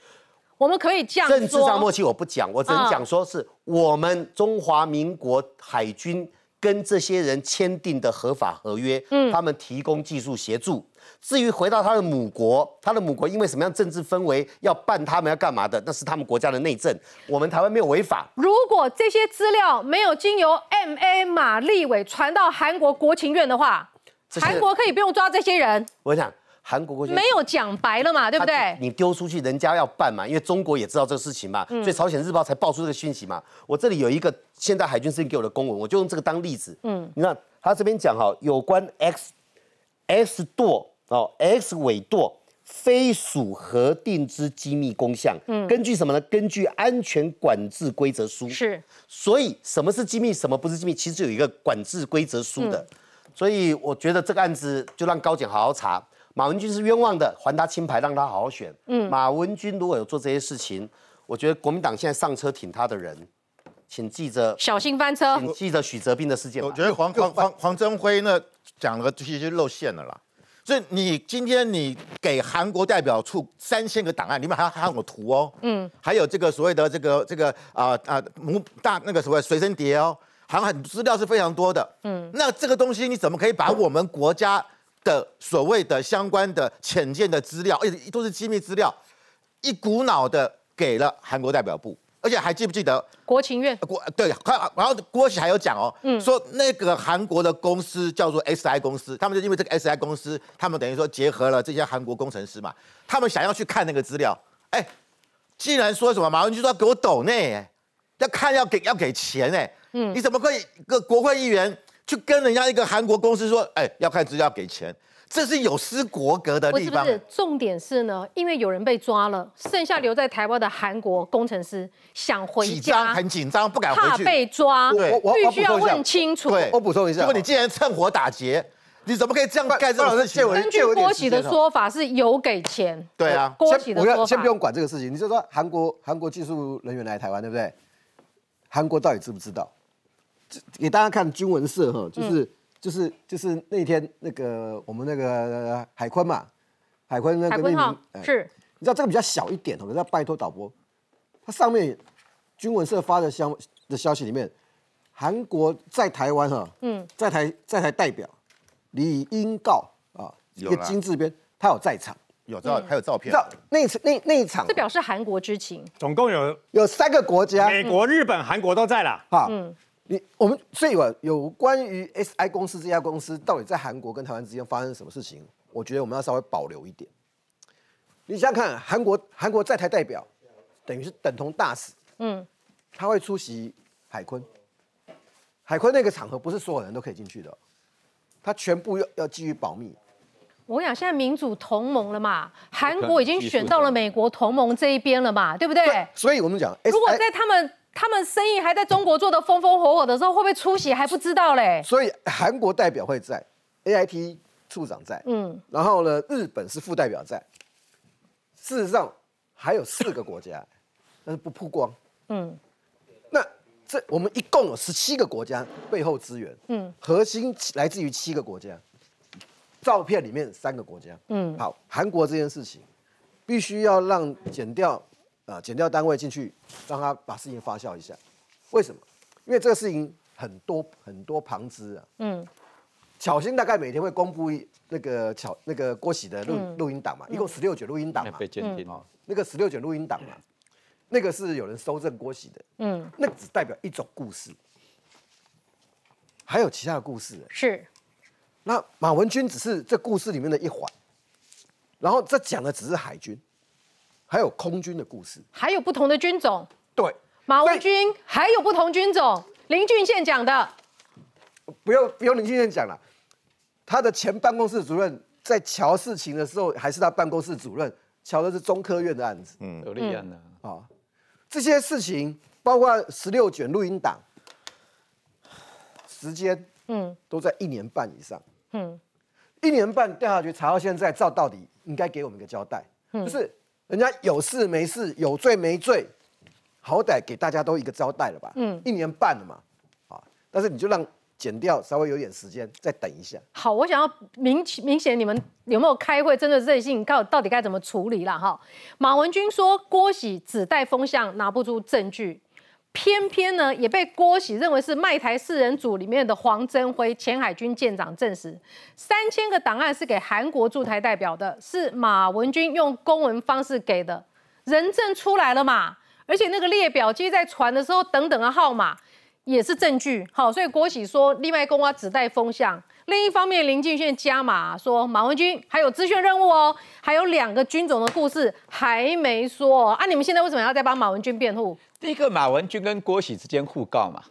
我们可以这样政治上默契我不讲，我只能讲说是我们中华民国海军跟这些人签订的合法合约，嗯，他们提供技术协助。至于回到他的母国，他的母国因为什么样政治氛围要办他们要干嘛的，那是他们国家的内政。我们台湾没有违法。如果这些资料没有经由 M A 马立伟传到韩国国情院的话，韩国可以不用抓这些人。我想。韩国国没有讲白了嘛，对不对？你丢出去，人家要办嘛，因为中国也知道这个事情嘛，所以朝鲜日报才爆出这个讯息嘛。我这里有一个现在海军司令给我的公文，我就用这个当例子。嗯，你看他这边讲哈，有关 X X 舵哦，X 尾舵非属核定之机密公项。嗯，根据什么呢？根据安全管制规则书。是，所以什么是机密，什么不是机密，其实有一个管制规则书的。所以我觉得这个案子就让高检好好查。马文君是冤枉的，还他清牌，让他好好选。嗯，马文君如果有做这些事情，我觉得国民党现在上车挺他的人，请记着小心翻车。请记着许哲斌的事件。我觉得黄黄黄黄征辉呢讲了其实露馅了啦。所以你今天你给韩国代表处三千个档案，里面还还有图哦，嗯，还有这个所谓的这个这个啊啊母大那个所谓随身碟哦，好像很资料是非常多的。嗯，那这个东西你怎么可以把我们国家？的所谓的相关的浅见的资料，而且都是机密资料，一股脑的给了韩国代表部，而且还记不记得国情院？国对，然后郭喜还有讲哦，嗯说那个韩国的公司叫做 SI 公司，他们就因为这个 SI 公司，他们等于说结合了这些韩国工程师嘛，他们想要去看那个资料，哎，既然说什么马文君说要给我抖呢，要看要给要给钱哎，嗯，你怎么可以个国会议员？去跟人家一个韩国公司说，哎，要看资料给钱，这是有失国格的地方。不是，重点是呢，因为有人被抓了，剩下留在台湾的韩国工程师想回家，很紧张，不敢回去，怕被抓，对，必须要问清楚。对，我补充一下，如果你既然趁火打劫，你怎么可以这样盖这种事情？根据郭喜的说法是有给钱，对啊，郭喜的说法。先不用管这个事情，你就说韩国韩国技术人员来台湾，对不对？韩国到底知不知道？给大家看军文社哈，就是就是就是那天那个我们那个海坤嘛，海坤那个那名是，你知道这个比较小一点哦，要拜托导播，它上面军文社发的消的消息里面，韩国在台湾哈，嗯，在台在台代表李英告啊，一个金字边，他有在场，有照还有照片，那次那那一场，这表示韩国之情，总共有有三个国家，美国、日本、韩国都在了，哈，嗯。你我们所以啊，有关于 S I 公司这家公司到底在韩国跟台湾之间发生什么事情，我觉得我们要稍微保留一点。你想想看，韩国韩国在台代表等于是等同大使，嗯，他会出席海坤，海坤那个场合不是所有人都可以进去的，他全部要要基于保密。我想现在民主同盟了嘛，韩国已经选到了美国同盟这一边了嘛，对不对？所以我们讲，如果在他们。他们生意还在中国做的风风火火的时候，会不会出席还不知道嘞。所以韩国代表会在，A I T 处长在，嗯，然后呢，日本是副代表在。事实上还有四个国家，但是不曝光，嗯。那这我们一共有十七个国家背后资源，嗯，核心来自于七个国家。照片里面三个国家，嗯，好，韩国这件事情必须要让剪掉。啊，减掉单位进去，让他把事情发酵一下。为什么？因为这个事情很多很多旁支啊。嗯。巧心大概每天会公布那个巧那个郭喜的录录音档嘛，一共十六卷录音档嘛。被监听啊。那个十六卷录音档嘛，那个是有人收证郭喜的。嗯。那只代表一种故事，还有其他的故事。是。那马文君只是这故事里面的一环。然后这讲的只是海军，还有空军的故事，还有不同的军种。对，马文军还有不同军种。林俊宪讲的，不用不用林俊宪讲了，他的前办公室主任在瞧事情的时候，还是他办公室主任，瞧的是中科院的案子，嗯，有立案的。啊，这些事情包括十六卷录音档，时间嗯。都在一年半以上，嗯，一年半调查局查到现在，照到底应该给我们一个交代，就是人家有事没事，有罪没罪。好歹给大家都一个交代了吧？嗯，一年半了嘛，啊，但是你就让减掉，稍微有点时间，再等一下。好，我想要明明显你们有没有开会，真的任性，到到底该怎么处理了哈？马文君说郭喜只带风向，拿不出证据，偏偏呢也被郭喜认为是卖台四人组里面的黄增辉前海军舰长证实，三千个档案是给韩国驻台代表的，是马文君用公文方式给的，人证出来了嘛？而且那个列表接在传的时候，等等的号码也是证据。好，所以郭喜说另外公安只带风向。另一方面，林敬炫加码说马文君还有支线任务哦，还有两个军种的故事还没说。啊，你们现在为什么要再帮马文君辩护？第一个，马文君跟郭喜之间互告嘛。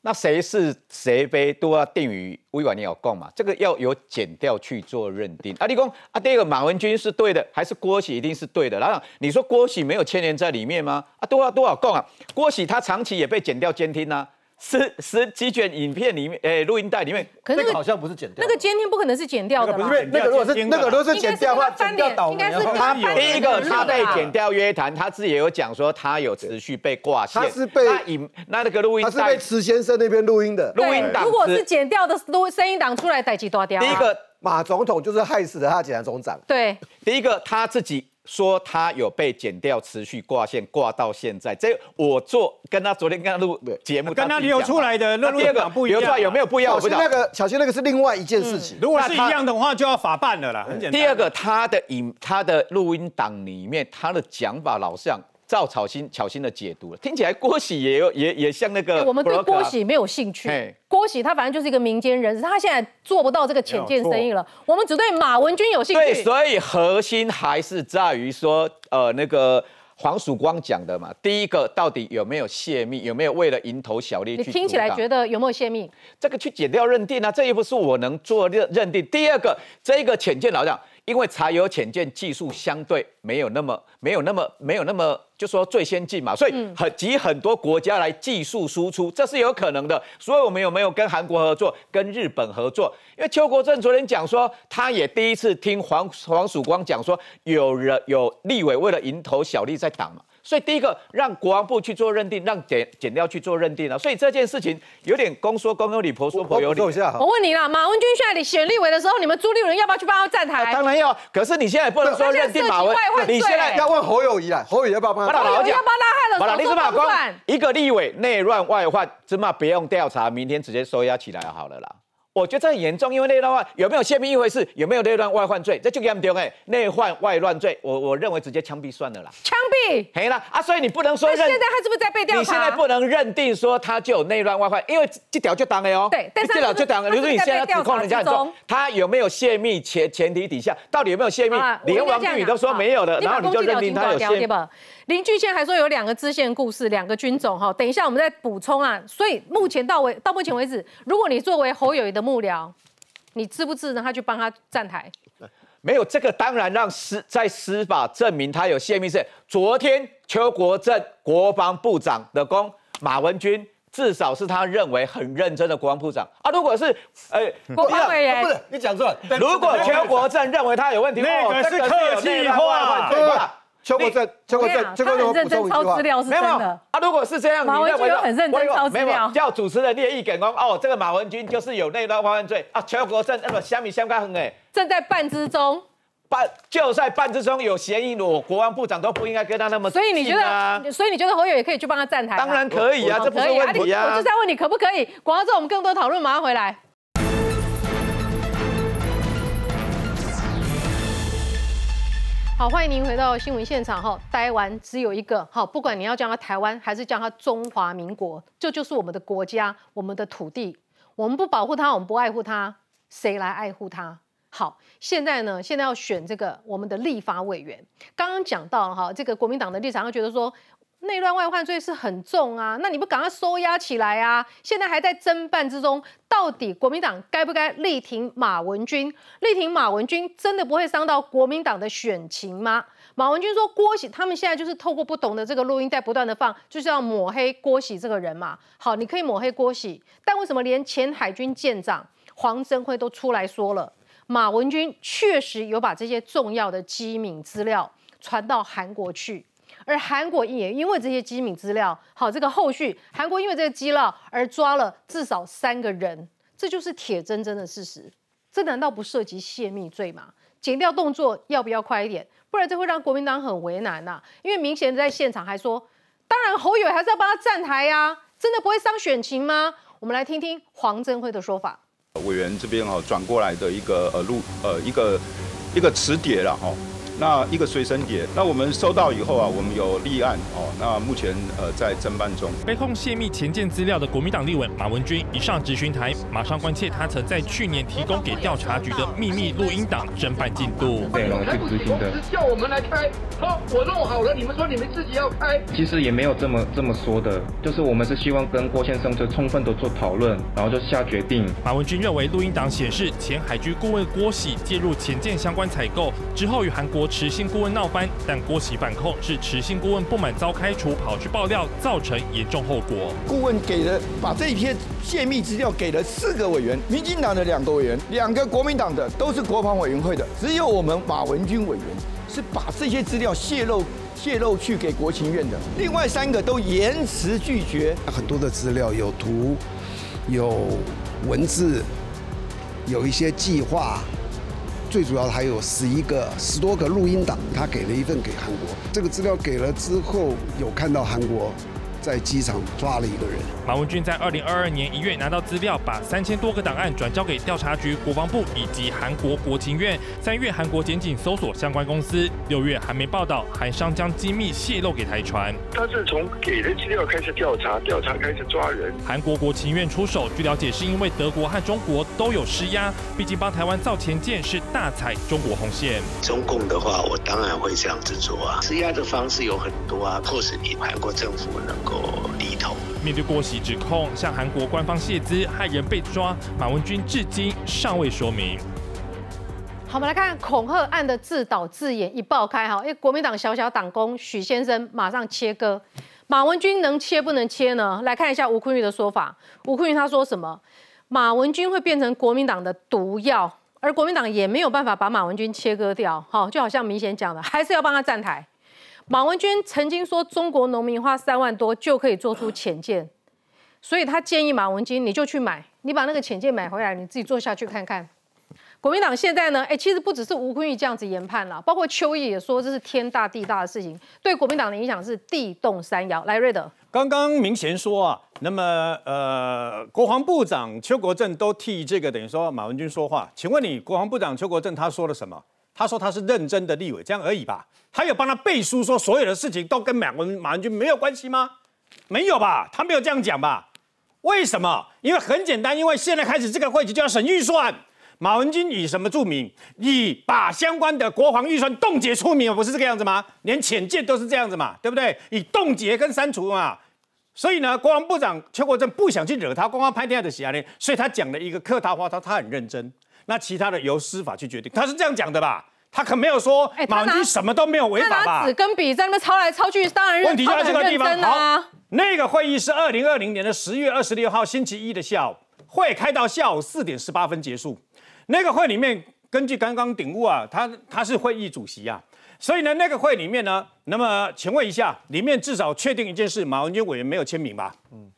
那谁是谁非都要定于委婉你有供嘛？这个要由检调去做认定。啊，立功啊，第二个马文君是对的，还是郭喜一定是对的？然后你说郭喜没有牵连在里面吗？啊，都要多少供啊？郭喜他长期也被检调监听啊。十十几卷影片里面，诶，录音带里面，可那个好像不是剪掉，那个监听不可能是剪掉的不是那个如果是那个如果是剪掉的话，剪掉倒应该是他第一个他被剪掉约谈，他自己也有讲说他有持续被挂线，他是被影那那个录音，他是被池先生那边录音的录音档，如果是剪掉的录声音档出来，逮起多掉。第一个马总统就是害死了他检察总长，对，第一个他自己。说他有被剪掉，持续挂线挂到现在。这我做跟他昨天跟他录节目，跟他流出来的那第二个不一样，有没有不一样？小心那个，小心那个是另外一件事情。如果是一样的话，就要法办了啦。很简单。第二个，他的影，他的录音档里面，他的讲法老像。赵草心巧心的解读了，听起来郭喜也有也也像那个。我们对郭喜没有兴趣。郭喜他反正就是一个民间人士，他现在做不到这个浅见生意了。我们只对马文君有兴趣。对，所以核心还是在于说，呃，那个黄曙光讲的嘛，第一个到底有没有泄密，有没有为了蝇头小利去？你听起来觉得有没有泄密？这个去减掉认定啊，这又不是我能做认认定。第二个，这个浅见老讲。因为柴油潜舰技术相对没有那么没有那么没有那么就说最先进嘛，所以很集很多国家来技术输出，这是有可能的。所以我们有没有跟韩国合作，跟日本合作？因为邱国正昨天讲说，他也第一次听黄黄曙光讲说，有人有立委为了蝇头小利在挡嘛。所以第一个让国防部去做认定，让检检调去做认定了。所以这件事情有点公说公有理，婆说婆有理。我问你啦，马文君现在你选立委的时候，你们朱立伦要不要去帮他站台？当然要。可是你现在不能说认定马文，你现在要问侯友谊啊，侯友谊要不要帮他？侯友谊要帮他害了，你是马光一个立委内乱外患，芝麻不用调查，明天直接收押起来好了啦。我觉得这很严重，因为内乱外有没有泄密一回事，有没有内乱外患罪，这就给他们丢哎。内患外乱罪，我我认为直接枪毙算了啦。枪毙，嘿啦啊，所以你不能说现在他是不是在被调查？你现在不能认定说他就有内乱外患，因为这条就当了哦。对，但是这条就当了。如果你现在指控人家说他有没有泄密前前提底下，到底有没有泄密？连王俊宇都说没有的，然后你就认定他有泄密。林俊宪还说有两个支线故事，两个军种哈。等一下我们再补充啊。所以目前到为到目前为止，如果你作为侯友谊的幕僚。你支不支持他去帮他站台？没有这个，当然让司在司法证明他有泄密是。昨天邱国正国防部长的公马文君，至少是他认为很认真的国防部长啊。如果是呃，国防委员，不是你讲错了。如果邱国正认为他有问题，那个是客气话。邱国正，邱国正，邱国正认真抄资料是真的。啊，如果是这样，马文君很认真抄资料。叫主持人列一给光哦，这个马文君就是有内乱犯罪啊。邱国正那么相比相干很哎，正在办之中，办就在办之中有嫌疑，我国防部长都不应该跟他那么。所以你觉得，所以你觉得侯友也可以去帮他站台？当然可以啊，这不是问题啊。我就在问你可不可以？广告之后我们更多讨论，马上回来。好，欢迎您回到新闻现场哈。台湾只有一个，好，不管你要叫它台湾还是叫它中华民国，这就是我们的国家，我们的土地。我们不保护它，我们不爱护它，谁来爱护它？好，现在呢，现在要选这个我们的立法委员。刚刚讲到哈，这个国民党的立场，他觉得说。内乱外患罪是很重啊，那你不赶快收押起来啊？现在还在侦办之中，到底国民党该不该力挺马文君？力挺马文君真的不会伤到国民党的选情吗？马文君说郭喜他们现在就是透过不懂的这个录音带不断的放，就是要抹黑郭喜这个人嘛。好，你可以抹黑郭喜，但为什么连前海军舰长黄镇辉都出来说了，马文君确实有把这些重要的机敏资料传到韩国去？而韩国也因为这些机密资料，好，这个后续韩国因为这个机料而抓了至少三个人，这就是铁铮铮的事实。这难道不涉及泄密罪吗？剪掉动作要不要快一点？不然这会让国民党很为难呐。因为明显在现场还说，当然侯友还是要帮他站台呀，真的不会伤选情吗？我们来听听黄镇辉的说法。委员这边哈转过来的一个呃录呃一个一个磁碟了哈。那一个随身碟，那我们收到以后啊，我们有立案哦。那目前呃在侦办中。被控泄密前件资料的国民党立委马文君一上执询台，马上关切他曾在去年提供给调查局的秘密录音档侦办进度。内容去执行的。叫我们来开，好，我弄好了，你们说你们自己要开。其实也没有这么这么说的，就是我们是希望跟郭先生就充分的做讨论，然后就下决定。马文君认为录音档显示前海军顾问郭喜介入前件相关采购之后与韩国。持信顾问闹翻，但郭喜反控是持信顾问不满遭开除，跑去爆料，造成严重后果。顾问给了把这一篇泄密资料给了四个委员，民进党的两个委员，两个国民党的都是国防委员会的，只有我们马文君委员是把这些资料泄露泄露去给国情院的，另外三个都延迟拒绝。很多的资料有图，有文字，有一些计划。最主要还有十一个、十多个录音档，他给了一份给韩国。这个资料给了之后，有看到韩国。在机场抓了一个人。马文俊在二零二二年一月拿到资料，把三千多个档案转交给调查局、国防部以及韩国国情院。三月，韩国检警搜索相关公司。六月，韩媒报道，韩商将机密泄露给台船。他是从给的资料开始调查，调查开始抓人。韩国国情院出手，据了解是因为德国和中国都有施压，毕竟帮台湾造前舰是大踩中国红线。中共的话，我当然会这样子做啊。施压的方式有很多啊，迫使你韩国政府能够。低头。面对郭喜指控，向韩国官方泄资害人被抓，马文君至今尚未说明。好，我们来看恐吓案的自导自演一爆开哈，因为国民党小小党工许先生马上切割，马文君能切不能切呢？来看一下吴坤玉的说法，吴坤玉他说什么？马文君会变成国民党的毒药，而国民党也没有办法把马文君切割掉，哈，就好像明显讲的，还是要帮他站台。马文君曾经说，中国农民花三万多就可以做出浅见，所以他建议马文君，你就去买，你把那个浅见买回来，你自己做下去看看。国民党现在呢，哎，其实不只是吴坤玉这样子研判了，包括邱毅也说这是天大地大的事情，对国民党的影响是地动山摇。来，瑞德，刚刚明贤说啊，那么呃，国防部长邱国正都替这个等于说马文君说话，请问你国防部长邱国正他说了什么？他说他是认真的立委，这样而已吧。他有帮他背书说所有的事情都跟马文马文君没有关系吗？没有吧，他没有这样讲吧？为什么？因为很简单，因为现在开始这个会期就要审预算。马文君以什么著名？以把相关的国防预算冻结出名，不是这个样子吗？连浅见都是这样子嘛，对不对？以冻结跟删除嘛。所以呢，国防部长邱国正不想去惹他，光光拍天下的喜啊呢，所以他讲了一个客套话，他他很认真。那其他的由司法去决定，他是这样讲的吧？他可没有说马文君什么都没有违法吧？纸跟笔在那边抄来抄去，当然问题就在这个地方。好，那个会议是二零二零年的十月二十六号星期一的下午，会开到下午四点十八分结束。那个会里面，根据刚刚鼎悟啊，他他是会议主席啊，所以呢，那个会里面呢，那么请问一下，里面至少确定一件事，马文君委员没有签名吧？嗯。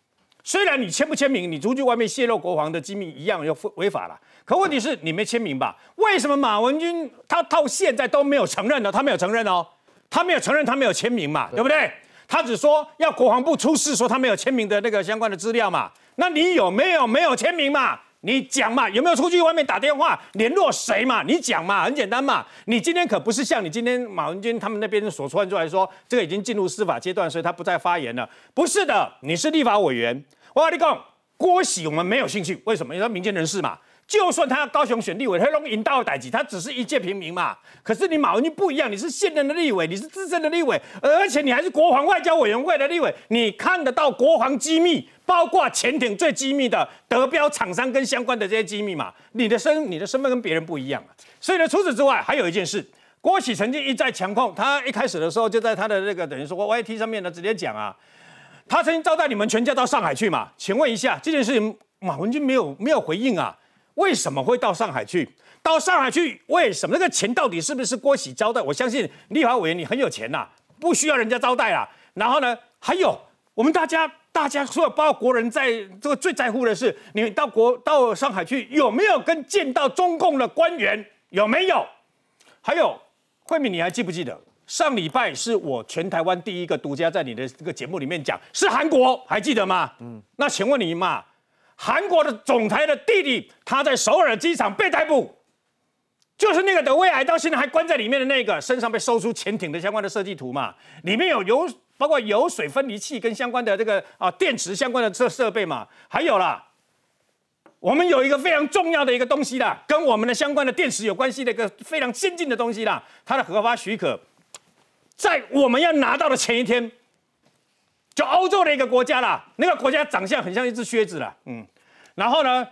虽然你签不签名，你出去外面泄露国防的机密一样要违法了。可问题是你没签名吧？为什么马文君他到现在都没有承认呢？他没有承认哦，他没有承认他没有签名嘛，对不对？他只说要国防部出示说他没有签名的那个相关的资料嘛。那你有没有没有签名嘛？你讲嘛？有没有出去外面打电话联络谁嘛？你讲嘛？很简单嘛。你今天可不是像你今天马文君他们那边所传出来说这个已经进入司法阶段，所以他不再发言了。不是的，你是立法委员。我跟你讲，郭喜我们没有兴趣，为什么？因为民间人士嘛。就算他高雄选立委，他弄引导代级，他只是一介平民嘛。可是你马文君不一样，你是现任的立委，你是资深的立委，而且你还是国防外交委员会的立委，你看得到国防机密，包括潜艇最机密的德标厂商跟相关的这些机密嘛？你的身你的身份跟别人不一样啊。所以呢，除此之外，还有一件事，郭喜曾经一再强控，他一开始的时候就在他的那个等于说 Y T 上面呢直接讲啊，他曾经招待你们全家到上海去嘛？请问一下这件事情，马文君没有没有回应啊？为什么会到上海去？到上海去为什么？那个钱到底是不是郭喜招待？我相信立法委员你很有钱呐，不需要人家招待啦。然后呢，还有我们大家，大家所有包括国人在这个最在乎的是，你到国到上海去有没有跟见到中共的官员？有没有？还有慧敏，你还记不记得上礼拜是我全台湾第一个独家在你的这个节目里面讲是韩国，还记得吗？嗯，那请问你嘛？韩国的总裁的弟弟，他在首尔机场被逮捕，就是那个的胃癌到现在还关在里面的那个，身上被搜出潜艇的相关的设计图嘛，里面有油，包括油水分离器跟相关的这个啊电池相关的设设备嘛，还有啦，我们有一个非常重要的一个东西啦，跟我们的相关的电池有关系的一个非常先进的东西啦，它的核发许可，在我们要拿到的前一天。就欧洲的一个国家啦，那个国家长相很像一只靴子啦，嗯，然后呢，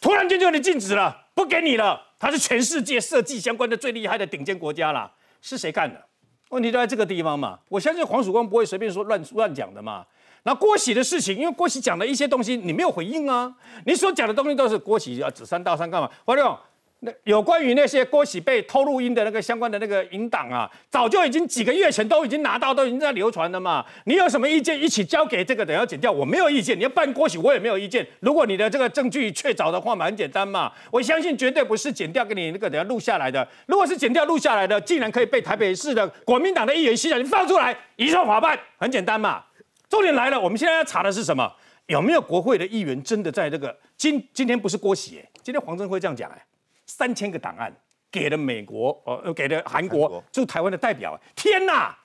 突然间就你禁止了，不给你了。它是全世界设计相关的最厉害的顶尖国家啦，是谁干的？问题都在这个地方嘛。我相信黄曙光不会随便说乱乱讲的嘛。那郭喜的事情，因为郭喜讲的一些东西你没有回应啊，你所讲的东西都是郭喜要指三道三干嘛？黄六。那有关于那些郭喜被偷录音的那个相关的那个音档啊，早就已经几个月前都已经拿到，都已经在流传了嘛。你有什么意见？一起交给这个等要剪掉，我没有意见。你要办郭喜，我也没有意见。如果你的这个证据确凿的话嘛，很简单嘛。我相信绝对不是剪掉给你那个等下录下来的。如果是剪掉录下来的，竟然可以被台北市的国民党的议员吸你放出来移送法办，很简单嘛。重点来了，我们现在要查的是什么？有没有国会的议员真的在这个今今天不是郭喜哎，今天黄镇辉这样讲哎。三千个档案给了美国，呃，给了韩国驻台湾的代表。天哪，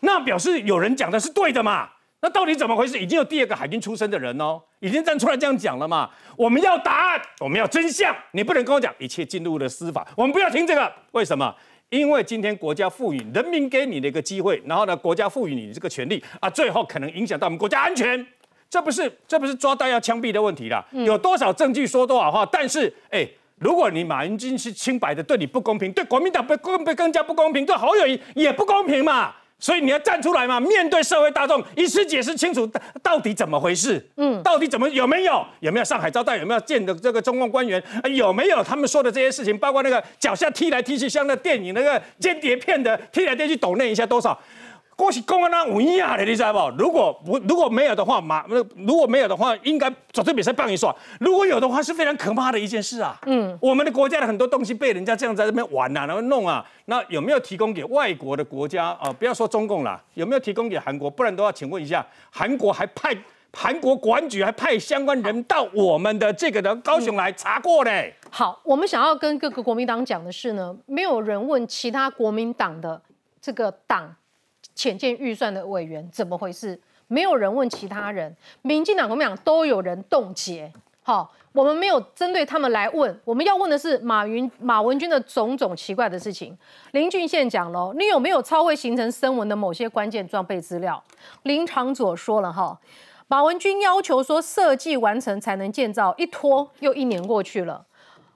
那表示有人讲的是对的嘛？那到底怎么回事？已经有第二个海军出身的人哦，已经站出来这样讲了嘛？我们要答案，我们要真相。你不能跟我讲一切进入了司法，我们不要听这个。为什么？因为今天国家赋予人民给你的一个机会，然后呢，国家赋予你这个权利啊，最后可能影响到我们国家安全。这不是这不是抓到要枪毙的问题了。有多少证据说多少话？但是，哎。如果你马英军是清白的，对你不公平，对国民党不公不更加不公平，对侯友谊也不公平嘛。所以你要站出来嘛，面对社会大众，一次解释清楚到底怎么回事。嗯，到底怎么有没有有没有上海招待，有没有见的这个中共官员，有没有他们说的这些事情，包括那个脚下踢来踢去像那电影那个间谍片的踢来踢去抖那一下多少。过去公安那无一样的，你知道不？如果不如果没有的话，马那如果没有的话，应该走这比赛办一算。如果有的话，是非常可怕的一件事啊。嗯，我们的国家的很多东西被人家这样在这边玩啊，然后弄啊，那有没有提供给外国的国家啊？不要说中共了，有没有提供给韩国？不然的话，请问一下，韩国还派韩国国安局还派相关人到我们的这个的高雄来查过嘞？好，我们想要跟各个国民党讲的是呢，没有人问其他国民党的这个党。浅见预算的委员怎么回事？没有人问其他人，民进党、国民党都有人冻结。好，我们没有针对他们来问，我们要问的是马云、马文君的种种奇怪的事情。林俊宪讲了，你有没有超会形成声纹的某些关键装备资料？林长佐说了哈，马文君要求说设计完成才能建造，一拖又一年过去了。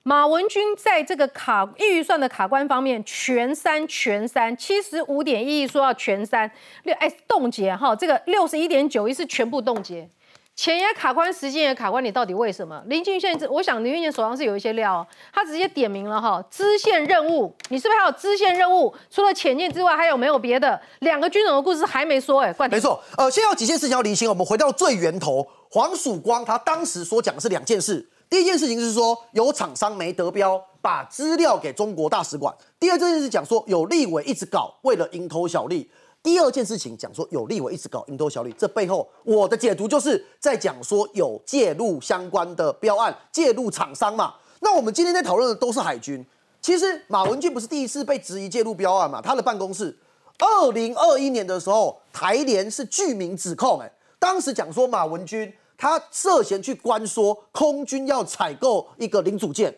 马文君在这个卡预算的卡关方面全删全删，七十五点一亿说要全删，六哎冻结哈，这个六十一点九亿是全部冻结，钱也卡关，时间也卡关，你到底为什么？林俊宪，我想林俊宪手上是有一些料，他直接点名了哈，支线任务，你是不是还有支线任务？除了潜舰之外，还有没有别的？两个军种的故事还没说哎，没错，呃，现在有几件事情要理清，我们回到最源头，黄曙光他当时所讲的是两件事。第一件事情是说有厂商没得标，把资料给中国大使馆。第二件事是讲说有立委一直搞，为了蝇头小利。第二件事情讲说有立委一直搞蝇头小利，这背后我的解读就是在讲说有介入相关的标案，介入厂商嘛。那我们今天在讨论的都是海军。其实马文君不是第一次被质疑介入标案嘛？他的办公室，二零二一年的时候，台联是具名指控，哎，当时讲说马文君。他涉嫌去关说空军要采购一个零组件。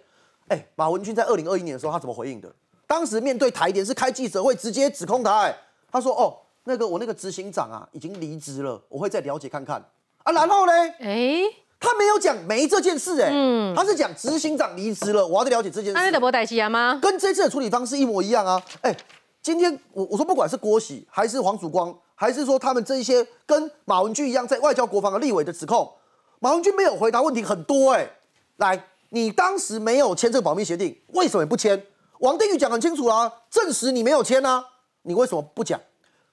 哎，马文君在二零二一年的时候，他怎么回应的？当时面对台联是开记者会，直接指控他。哎，他说：“哦，那个我那个执行长啊，已经离职了，我会再了解看看。”啊，然后呢？哎，他没有讲没这件事，哎，嗯，他是讲执行长离职了，我要再了解这件事。那你怎么代替啊吗？跟这次的处理方式一模一样啊！哎，今天我我说不管是郭喜还是黄曙光，还是说他们这一些跟马文君一样在外交国防的立委的指控，马文君没有回答问题很多，哎，来。你当时没有签这个保密协定，为什么不签？王定宇讲很清楚啦，证实你没有签啊，你为什么不讲？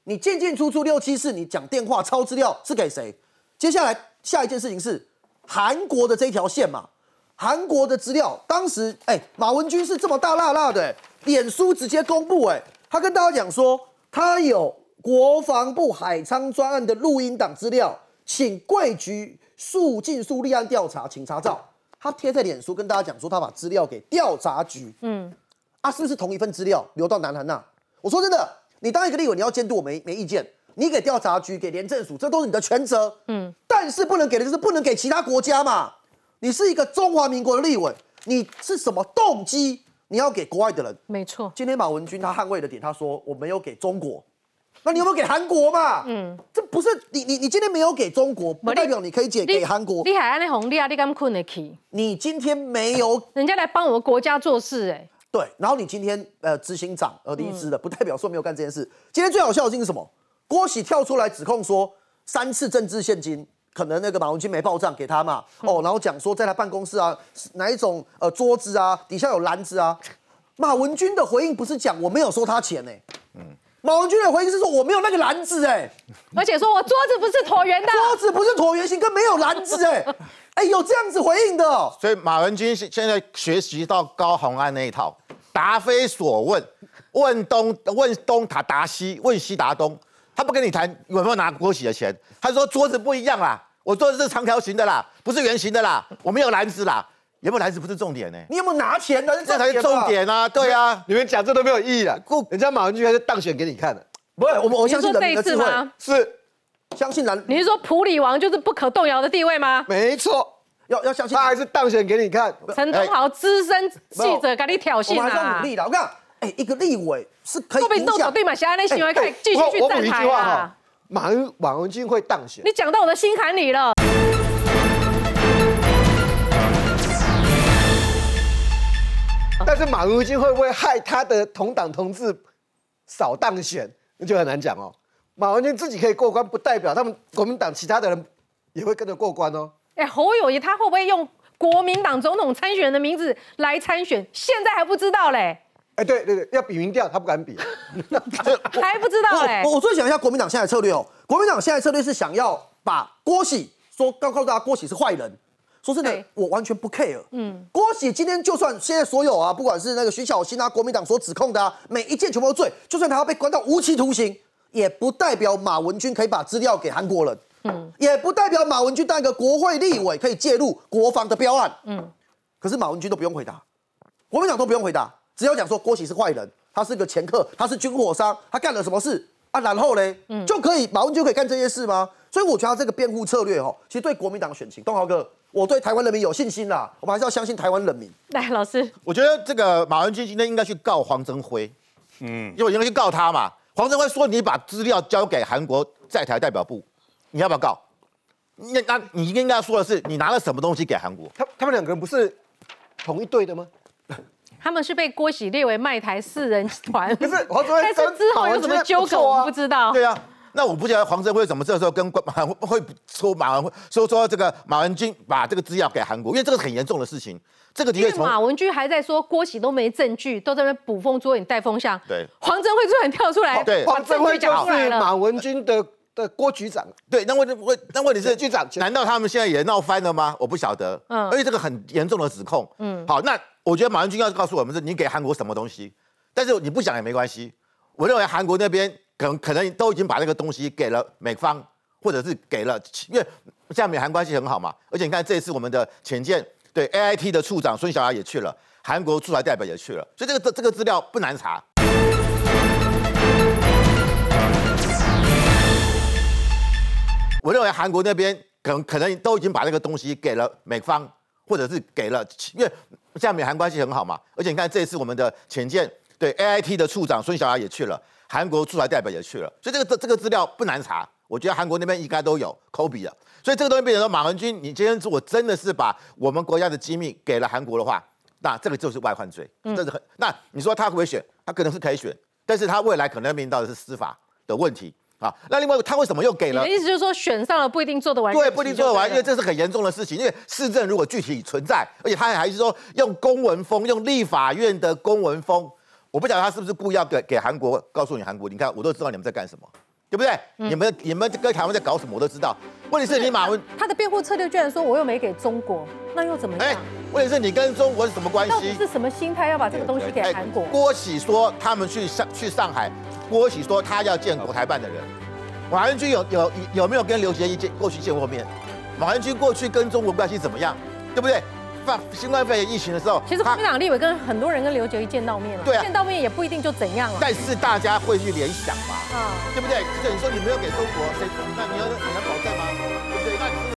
你进进出出六七次，你讲电话抄资料是给谁？接下来下一件事情是韩国的这条线嘛？韩国的资料，当时哎，马文君是这么大辣辣的，脸书直接公布，哎，他跟大家讲说，他有国防部海昌专案的录音档资料，请贵局速尽速立案调查，请查照。他贴在脸书跟大家讲说，他把资料给调查局，嗯，啊，是不是同一份资料流到南韩那？我说真的，你当一个立委，你要监督我没没意见，你给调查局、给廉政署，这都是你的权责，嗯，但是不能给的就是不能给其他国家嘛。你是一个中华民国的立委，你是什么动机？你要给国外的人？没错。今天马文君他捍卫的点，他说我没有给中国。那你有没有给韩国嘛？嗯，这不是你你你今天没有给中国，不代表你可以解给韩国。你海岸的红利啊，你敢困得起？你今天没有，人家来帮我们国家做事，哎，对。然后你今天呃执行长而离职了，不代表说没有干这件事。今天最好笑的事情是什么？郭喜跳出来指控说三次政治现金，可能那个马文君没报账给他嘛？哦，然后讲说在他办公室啊，哪一种呃桌子啊底下有篮子啊？马文君的回应不是讲我没有收他钱呢？嗯。马文君的回应是说我没有那个篮子哎，而且说我桌子不是椭圆的，桌子不是椭圆形，跟没有篮子 哎，哎有这样子回应的，所以马文君现现在学习到高洪安那一套，答非所问，问东问东答答西，问西答东，他不跟你谈有没有拿郭喜的钱，他说桌子不一样啦，我做的是长条形的啦，不是圆形的啦，我没有篮子啦。有没有篮子不是重点呢？你有没有拿钱呢？这才是重点啊！对啊，你们讲这都没有意义啊！人家马文君还是当选给你看的，不是我们我相信人的智慧是相信人。你是说普里王就是不可动摇的地位吗？没错，要要相信他还是当选给你看。陈东豪资深记者给你挑衅啊！我们还努力的。我讲，哎，一个立委是可以影响对嘛？现在那新闻可以继续去站台啊！马文马文君会当选，你讲到我的心坎里了。但是马文君会不会害他的同党同志少当选，那就很难讲哦。马文君自己可以过关，不代表他们国民党其他的人也会跟着过关哦。哎，侯友谊他会不会用国民党总统参选的名字来参选？现在还不知道嘞。哎，对对对，要比民调，他不敢比，还不知道嘞。我我最想一下国民党现在的策略哦。国民党现在策略是想要把郭喜说，告告诉大家郭喜是坏人。说真的，我完全不 care。嗯，郭喜今天就算现在所有啊，不管是那个徐小新啊，国民党所指控的啊，每一件全部都罪，就算他要被关到无期徒刑，也不代表马文君可以把资料给韩国人。嗯，也不代表马文君当一个国会立委可以介入国防的标案。嗯，可是马文君都不用回答，国民党都不用回答，只要讲说郭喜是坏人，他是个掮客，他是军火商，他干了什么事啊？然后嘞，嗯，就可以马文君可以干这些事吗？所以我觉得他这个辩护策略哦，其实对国民党选情，东豪哥。我对台湾人民有信心啦，我们还是要相信台湾人民。来，老师，我觉得这个马文君今天应该去告黄增辉，嗯，因为应该去告他嘛。黄增辉说你把资料交给韩国在台代表部，你要不要告？那那你应该说的是你拿了什么东西给韩国？他他们两个人不是同一队的吗？他们是被郭喜列为卖台四人团，不是黄但是之后有什么纠葛，我不知道。对啊。那我不晓得黄镇辉怎么这时候跟马会说马文说说这个马文君把这个资料给韩国，因为这个很严重的事情。这个的确从马文君还在说郭喜都没证据，都在那捕风捉影带风向。对，黄镇辉突然跳出来，对，黄镇辉就是马文君的的郭局长。对，那问问那问题是局长，难道他们现在也闹翻了吗？我不晓得。嗯，而且这个很严重的指控。嗯，好，那我觉得马文君要告诉我们是，你给韩国什么东西？但是你不讲也没关系。我认为韩国那边。可能可能都已经把那个东西给了美方，或者是给了，因为现在美韩关系很好嘛。而且你看这一次我们的潜舰对 A I T 的处长孙小雅也去了，韩国驻台代表也去了，所以这个这个资料不难查。我认为韩国那边可能可能都已经把那个东西给了美方，或者是给了，因为现在美韩关系很好嘛，而且你看这一次我们的潜舰对 A I T 的处长孙小雅也去了，韩国驻台代表也去了，所以这个这这个资料不难查，我觉得韩国那边应该都有 copy 的，所以这个东西变成说马文君，你今天如果真的是把我们国家的机密给了韩国的话，那这个就是外患罪，这是很那你说他会不会选？他可能是可以选，但是他未来可能面临到的是司法的问题。啊，那另外他为什么又给了？你的意思就是说选上了不一定做得完？对，不一定做得完，因为这是很严重的事情。因为市政如果具体存在，而且他还是说用公文封，用立法院的公文封，我不晓得他是不是故意要给给韩国告诉你韩国，你看我都知道你们在干什么，对不对？你们你们跟台湾在搞什么我都知道。问题是你马文他的辩护策略居然说我又没给中国，那又怎么样？问题是你跟中国是什么关系？到底是什么心态要把这个东西给韩国？郭喜说他们去上去上海，郭喜说他要见国台办的人。马文君有有有没有跟刘杰一见过去见过面？马文君过去跟中国关系怎么样？对不对？发新冠肺炎疫情的时候，其实国民党立委跟很多人跟刘杰一见到面了，对啊，见到面也不一定就怎样了。但是大家会去联想嘛，啊，对不对？这个你说你没有给中国，谁？那你要你能保证吗？对不对？那。